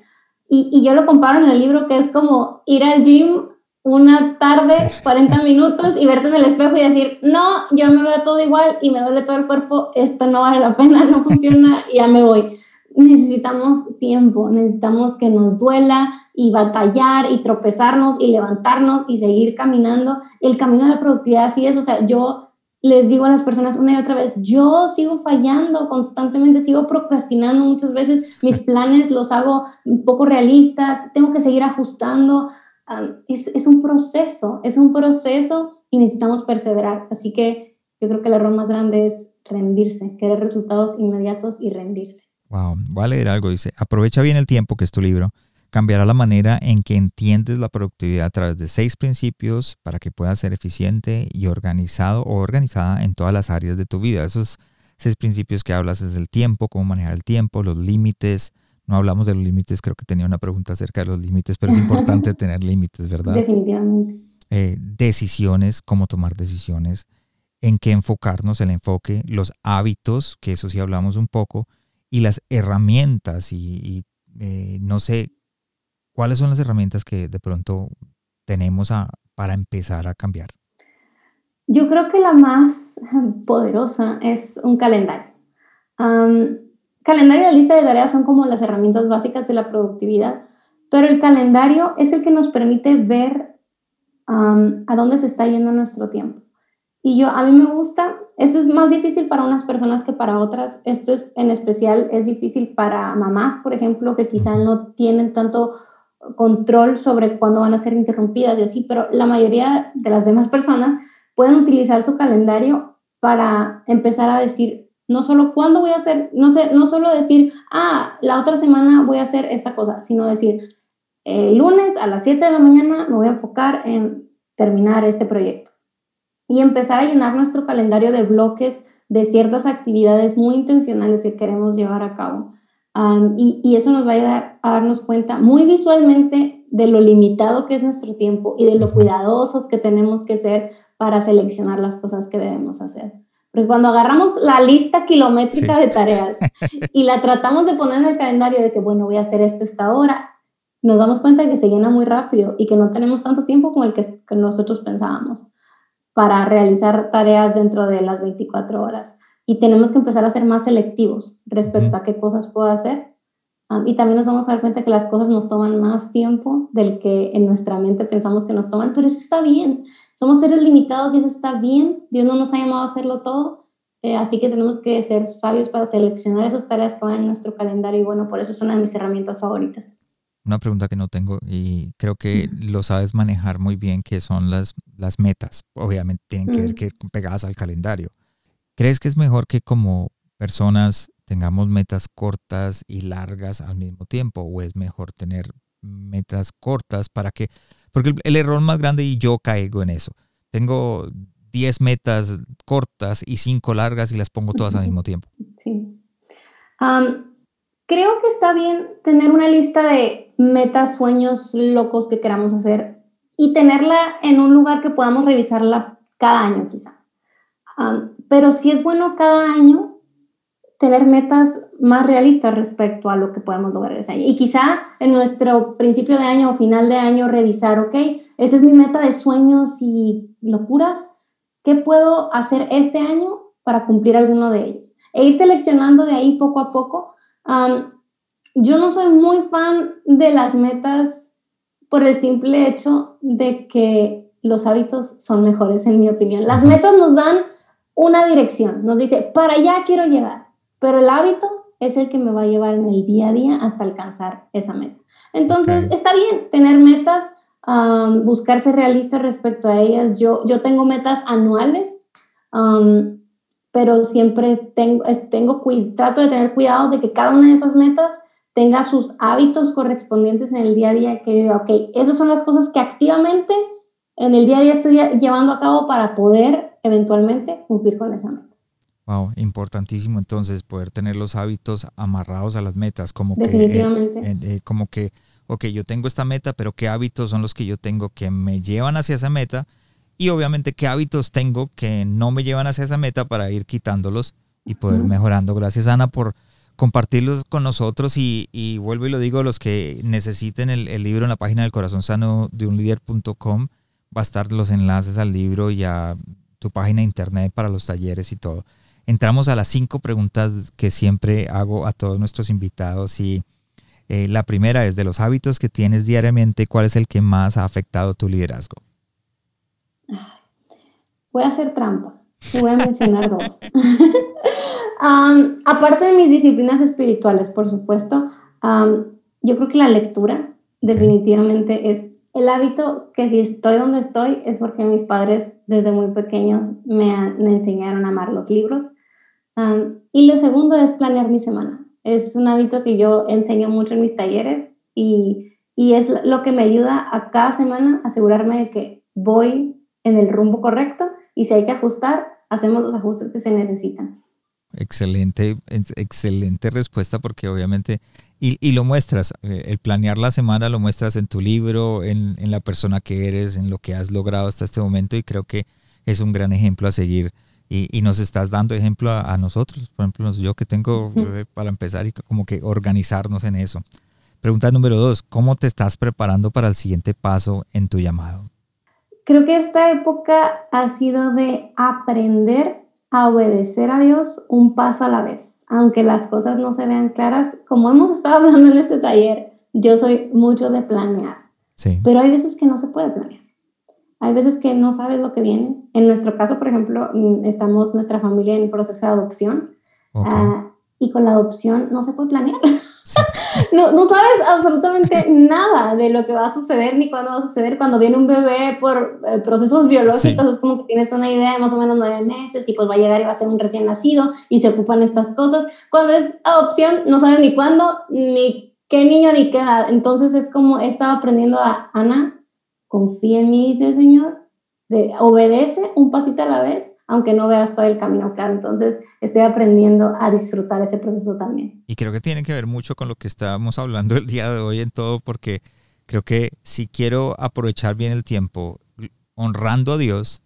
Y, yo lo comparo en el libro que es como ir al gym una tarde, 40 <laughs> minutos y verte en el espejo y decir, no, yo me veo todo igual y me duele todo el cuerpo, esto no vale la pena, no funciona y ya me voy. Necesitamos tiempo, necesitamos que nos duela y batallar y tropezarnos y levantarnos y seguir caminando. El camino de la productividad así es, o sea, yo les digo a las personas una y otra vez, yo sigo fallando constantemente, sigo procrastinando muchas veces, mis <laughs> planes los hago un poco realistas, tengo que seguir ajustando. es, es, un proceso, es un proceso y necesitamos perseverar. Así que yo creo que el error más grande es rendirse, querer resultados inmediatos y rendirse. Wow, voy a leer algo, dice, aprovecha bien el tiempo, que es tu libro, cambiará la manera en que entiendes la productividad a través de seis principios para que puedas ser eficiente y organizado o organizada en todas las áreas de tu vida. Esos seis principios que hablas es el tiempo, cómo manejar el tiempo, los límites. No hablamos de los límites, creo que tenía una pregunta acerca de los límites, pero es importante <laughs> tener límites, ¿verdad? Definitivamente. Eh, decisiones, cómo tomar decisiones, en qué enfocarnos, el enfoque, los hábitos, que eso sí hablamos un poco, y las herramientas y, eh, no sé ¿Cuáles son las herramientas que de pronto tenemos para empezar a cambiar? Yo creo que la más <laughs> poderosa es un calendario. calendario y la lista de tareas son como las herramientas básicas de la productividad, pero el calendario es el que nos permite ver a dónde se está yendo nuestro tiempo. Y yo, a mí me gusta, esto es más difícil para unas personas que para otras. Esto es, en especial es difícil para mamás, por ejemplo, que quizá no tienen tanto control sobre cuándo van a ser interrumpidas y así, pero la mayoría de las demás personas pueden utilizar su calendario para empezar a decir, no solo cuándo voy a hacer, no, sé, no solo decir, ah, la otra semana voy a hacer esta cosa, sino decir, el lunes a las 7 de la mañana me voy a enfocar en terminar este proyecto. Y empezar a llenar nuestro calendario de bloques de ciertas actividades muy intencionales que queremos llevar a cabo y, eso nos va a ayudar a darnos cuenta muy visualmente de lo limitado que es nuestro tiempo y de lo cuidadosos que tenemos que ser para seleccionar las cosas que debemos hacer. Porque cuando agarramos la lista kilométrica de tareas <laughs> y la tratamos de poner en el calendario de que, bueno, voy a hacer esto esta hora, nos damos cuenta de que se llena muy rápido y que no tenemos tanto tiempo como el que, que nosotros pensábamos para realizar tareas dentro de las 24 horas y tenemos que empezar a ser más selectivos respecto a qué cosas puedo hacer. Ah, y también nos vamos a dar cuenta que las cosas nos toman más tiempo del que en nuestra mente pensamos que nos toman, pero eso está bien. Somos seres limitados y eso está bien. Dios no nos ha llamado a hacerlo todo. Eh, así que tenemos que ser sabios para seleccionar esas tareas que van en nuestro calendario y bueno, por eso es una de mis herramientas favoritas. Una pregunta que no tengo y creo que lo sabes manejar muy bien, que son las, las metas. Obviamente tienen que ver que pegadas al calendario ¿Crees que es mejor que como personas tengamos metas cortas y largas al mismo tiempo? ¿O es mejor tener metas cortas para que... Porque el, error más grande, y yo caigo en eso, tengo 10 metas cortas y 5 largas y las pongo todas al mismo tiempo. Sí. creo que está bien tener una lista de metas, sueños locos que queramos hacer y tenerla en un lugar que podamos revisarla cada año quizá pero sí es bueno cada año tener metas más realistas respecto a lo que podemos lograr ese año. Y quizá en nuestro principio de año o final de año revisar, ok, esta es mi meta de sueños y locuras, ¿qué puedo hacer este año para cumplir alguno de ellos? E ir seleccionando de ahí poco a poco. yo no soy muy fan de las metas por el simple hecho de que los hábitos son mejores, en mi opinión. Las metas nos dan una dirección, nos dice, para allá quiero llegar, pero el hábito es el que me va a llevar en el día a día hasta alcanzar esa meta. Entonces, está bien tener metas, buscarse realista respecto a ellas. Yo, yo tengo metas anuales, pero siempre tengo, tengo, trato de tener cuidado de que cada una de esas metas tenga sus hábitos correspondientes en el día a día, que diga, ok, esas son las cosas que activamente en el día a día estoy llevando a cabo para poder eventualmente cumplir con esa meta. Wow, importantísimo entonces poder tener los hábitos amarrados a las metas, como Definitivamente. que, eh, eh, como que, ok, yo tengo esta meta, pero qué hábitos son los que yo tengo que me llevan hacia esa meta y obviamente qué hábitos tengo que no me llevan hacia esa meta para ir quitándolos y poder mejorando. Gracias Ana por compartirlos con nosotros y, y, vuelvo y lo digo, los que necesiten el, el libro en la página del corazón sano de un líder.com va a estar los enlaces al libro y a tu página de internet para los talleres y todo. Entramos a las cinco preguntas que siempre hago a todos nuestros invitados y eh, la primera es de los hábitos que tienes diariamente, ¿cuál es el que más ha afectado tu liderazgo? Voy a hacer trampa voy a mencionar dos. <laughs> aparte de mis disciplinas espirituales, por supuesto, yo creo que la lectura definitivamente es el hábito que si estoy donde estoy es porque mis padres desde muy pequeños me, enseñaron a amar los libros. y lo segundo es planear mi semana. Es un hábito que yo enseño mucho en mis talleres y y es lo que me ayuda a cada semana asegurarme de que voy en el rumbo correcto y si hay que ajustar, hacemos los ajustes que se necesitan. Excelente, excelente respuesta porque obviamente, y, lo muestras, eh, el planear la semana lo muestras en tu libro, en, la persona que eres, en lo que has logrado hasta este momento y creo que es un gran ejemplo a seguir y, nos estás dando ejemplo a, nosotros, por ejemplo, yo que tengo eh, para empezar y como que organizarnos en eso. Pregunta número dos, ¿cómo te estás preparando para el siguiente paso en tu llamado? Creo que esta época ha sido de aprender a obedecer a Dios un paso a la vez, aunque las cosas no se vean claras. Como hemos estado <laughs> hablando en este taller, yo soy mucho de planear, sí. pero hay veces que no se puede planear. Hay veces que no sabes lo que viene. En nuestro caso, por ejemplo, mm, estamos nuestra familia en proceso de adopción. Ah, y con la adopción no se puede planear. <laughs> no, no, sabes absolutamente nada de lo que va a suceder ni cuándo va a suceder. Cuando viene un bebé por eh, procesos biológicos, es como que tienes una idea de más o menos nueve meses y pues va a llegar y va a ser un recién nacido y se ocupan estas cosas. Cuando es adopción, no sabes ni cuándo, ni qué niño, ni qué edad. Entonces es como he estado aprendiendo a Ana, confía en mí, dice el Señor, de obedece un pasito a la vez aunque no veas todo el camino claro. Entonces, estoy aprendiendo a disfrutar ese proceso también. Y creo que tiene que ver mucho con lo que estábamos hablando el día de hoy en todo, porque creo que si quiero aprovechar bien el tiempo honrando a Dios,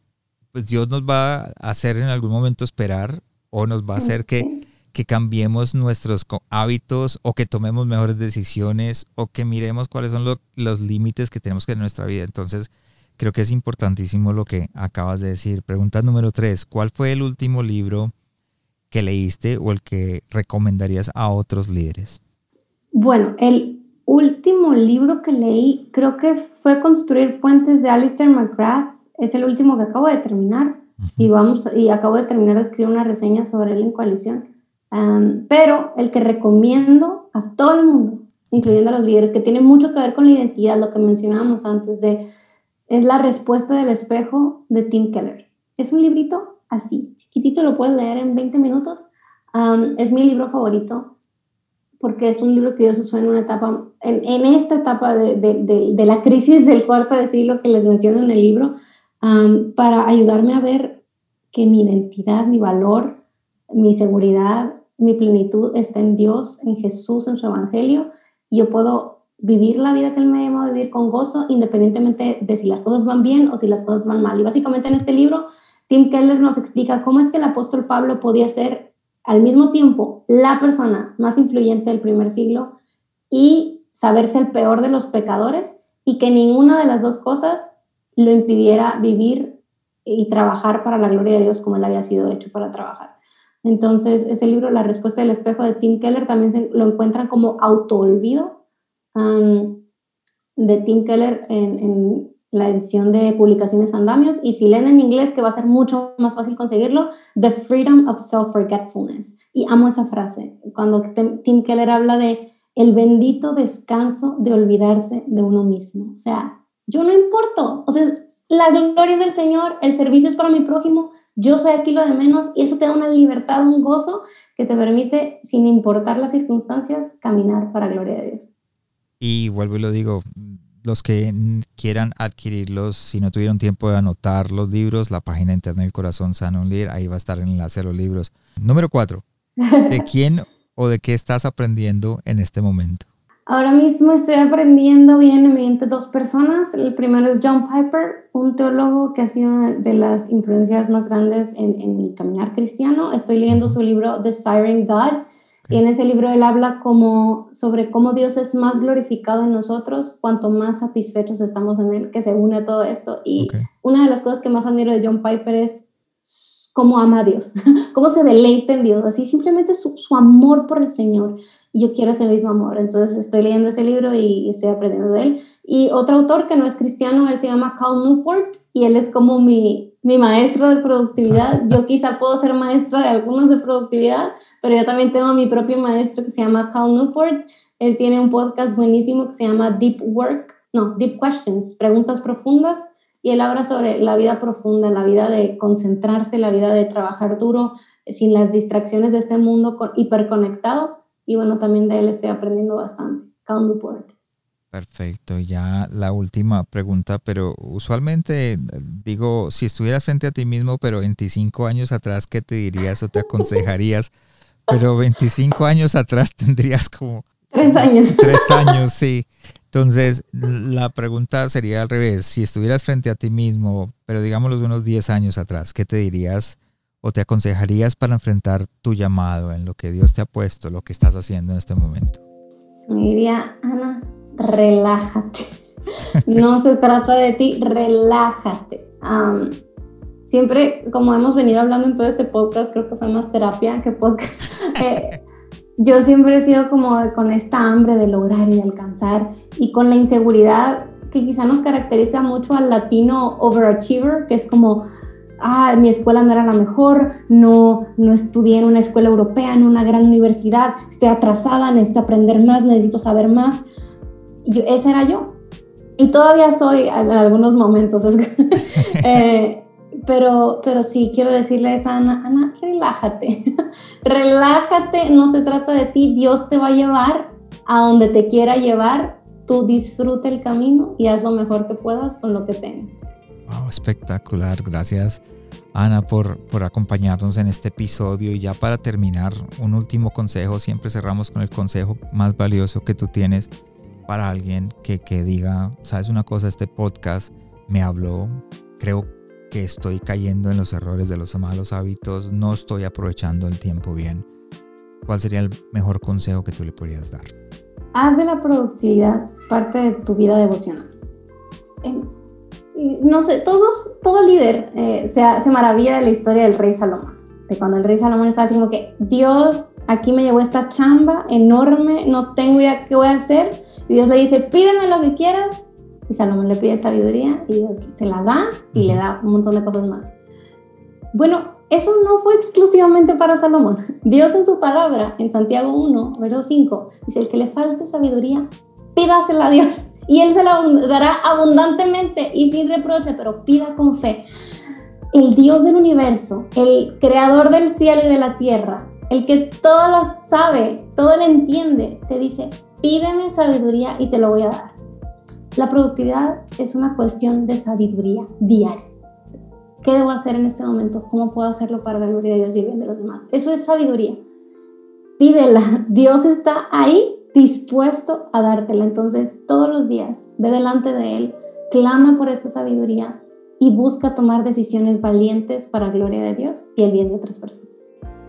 pues Dios nos va a hacer en algún momento esperar o nos va a hacer que, que cambiemos nuestros hábitos o que tomemos mejores decisiones o que miremos cuáles son los límites que tenemos que en nuestra vida. Entonces, Creo que es importantísimo lo que acabas de decir. Pregunta número tres, ¿cuál fue el último libro que leíste o el que recomendarías a otros líderes? Bueno, el último libro que leí creo que fue Construir Puentes de Alistair McGrath. Es el último que acabo de terminar y, vamos, y acabo de terminar de escribir una reseña sobre él en coalición. pero el que recomiendo a todo el mundo, incluyendo a los líderes, que tiene mucho que ver con la identidad, lo que mencionábamos antes de es La respuesta del espejo de Tim Keller. Es un librito así, chiquitito, lo puedes leer en 20 minutos. es mi libro favorito porque es un libro que Dios usó en una etapa, en, esta etapa de, la crisis del cuarto de siglo que les menciono en el libro, para ayudarme a ver que mi identidad, mi valor, mi seguridad, mi plenitud está en Dios, en Jesús, en su Evangelio. Y yo puedo vivir la vida que Él me llama a vivir con gozo, independientemente de si las cosas van bien o si las cosas van mal. Y básicamente en este libro, Tim Keller nos explica cómo es que el apóstol Pablo podía ser al mismo tiempo la persona más influyente del primer siglo y saberse el peor de los pecadores y que ninguna de las dos cosas lo impidiera vivir y trabajar para la gloria de Dios como él había sido hecho para trabajar. Entonces, ese libro, La respuesta del espejo de Tim Keller, también lo encuentran como autoolvido de Tim Keller en, la edición de publicaciones Andamios y si leen en inglés, que va a ser mucho más fácil conseguirlo, The Freedom of Self-Forgetfulness. Y amo esa frase, cuando Tim Keller habla de el bendito descanso de olvidarse de uno mismo. O sea, yo no importo, o sea, la gloria es del Señor, el servicio es para mi prójimo, yo soy aquí lo de menos y eso te da una libertad, un gozo que te permite, sin importar las circunstancias, caminar para gloria de Dios. Y vuelvo y lo digo, los que quieran adquirirlos, si no tuvieron tiempo de anotar los libros, la página internet del Corazón Sano un Líder, ahí va a estar el enlace a los libros. Número cuatro, <laughs> ¿de quién o de qué estás aprendiendo en este momento? Ahora mismo estoy aprendiendo bien mediante dos personas. El primero es John Piper, un teólogo que ha sido de las influencias más grandes en, en mi caminar cristiano. Estoy leyendo su libro The Siren God en ese libro él habla como, sobre cómo Dios es más glorificado en nosotros cuanto más satisfechos estamos en Él, que se une a todo esto. Y una de las cosas que más admiro de John Piper es cómo ama a Dios, <laughs> cómo se deleita en Dios, así simplemente su, su, amor por el Señor. Y yo quiero ese mismo amor. Entonces estoy leyendo ese libro y estoy aprendiendo de él. Y otro autor que no es cristiano, él se llama Cal Newport y él es como mi, mi maestro de productividad. Yo quizá puedo ser maestra de algunos de productividad, pero yo también tengo mi propio maestro que se llama Cal Newport. Él tiene un podcast buenísimo que se llama Deep Work, no, Deep Questions, preguntas profundas, y él habla sobre la vida profunda, la vida de concentrarse, la vida de trabajar duro, sin las distracciones de este mundo hiperconectado. Y bueno, también de él estoy aprendiendo bastante. Cal Newport. Perfecto, ya la última pregunta, pero usualmente digo, si estuvieras frente a ti mismo, pero 25 años atrás, ¿qué te dirías o te aconsejarías? Pero 25 años atrás tendrías como... Tres años. Tres años, sí. Entonces, la pregunta sería al revés, si estuvieras frente a ti mismo, pero digámoslo unos 10 años atrás, ¿qué te dirías o te aconsejarías para enfrentar tu llamado en lo que Dios te ha puesto, lo que estás haciendo en este momento? Me diría, Ana, relájate. <laughs> No se trata de ti, relájate. siempre, como hemos venido hablando en todo este podcast, creo que fue más terapia que podcast. <laughs> Eh, yo siempre he sido como con esta hambre de lograr y de alcanzar y con la inseguridad que quizá nos caracteriza mucho al latino overachiever, que es como, ah, mi escuela no era la mejor, no, no estudié en una escuela europea, en una gran universidad, estoy atrasada, necesito aprender más, necesito saber más. Y esa era yo. Y todavía soy en algunos momentos. <laughs> eh, pero, pero sí, quiero decirle a Ana, Ana, relájate. <laughs> relájate, no se trata de ti, Dios te va a llevar a donde te quiera llevar. Tú disfruta el camino y haz lo mejor que puedas con lo que tengas. Wow, espectacular. Gracias, Ana, por, por acompañarnos en este episodio. Y ya para terminar, un último consejo. Siempre cerramos con el consejo más valioso que tú tienes para alguien que, que diga, sabes una cosa, este podcast me habló, creo que estoy cayendo en los errores de los malos hábitos, no estoy aprovechando el tiempo bien. ¿Cuál sería el mejor consejo que tú le podrías dar? Haz de la productividad parte de tu vida devocional. no sé, todos, todo líder eh, se, se maravilla de la historia del rey Salomón. De cuando el rey Salomón estaba diciendo que Dios aquí me llevó esta chamba enorme, no tengo idea qué voy a hacer. Y Dios le dice, pídeme lo que quieras. Y Salomón le pide sabiduría y Dios se la da y le da un montón de cosas más. Bueno, eso no fue exclusivamente para Salomón. <laughs> Dios en su palabra, en Santiago 1, verso 5, dice, el que le falte sabiduría, pídasela a Dios. Y Él se la dará abundantemente y sin reproche, pero pida con fe. El Dios del universo, el creador del cielo y de la tierra, el que todo lo sabe, todo lo entiende, te dice, pídeme sabiduría y te lo voy a dar. La productividad es una cuestión de sabiduría diaria. ¿Qué debo hacer en este momento? ¿Cómo puedo hacerlo para la gloria de Dios y el bien de los demás? Eso es sabiduría. Pídela. Dios está ahí dispuesto a dártela. Entonces, todos los días, ve delante de Él, clama por esta sabiduría y busca tomar decisiones valientes para la gloria de Dios y el bien de otras personas.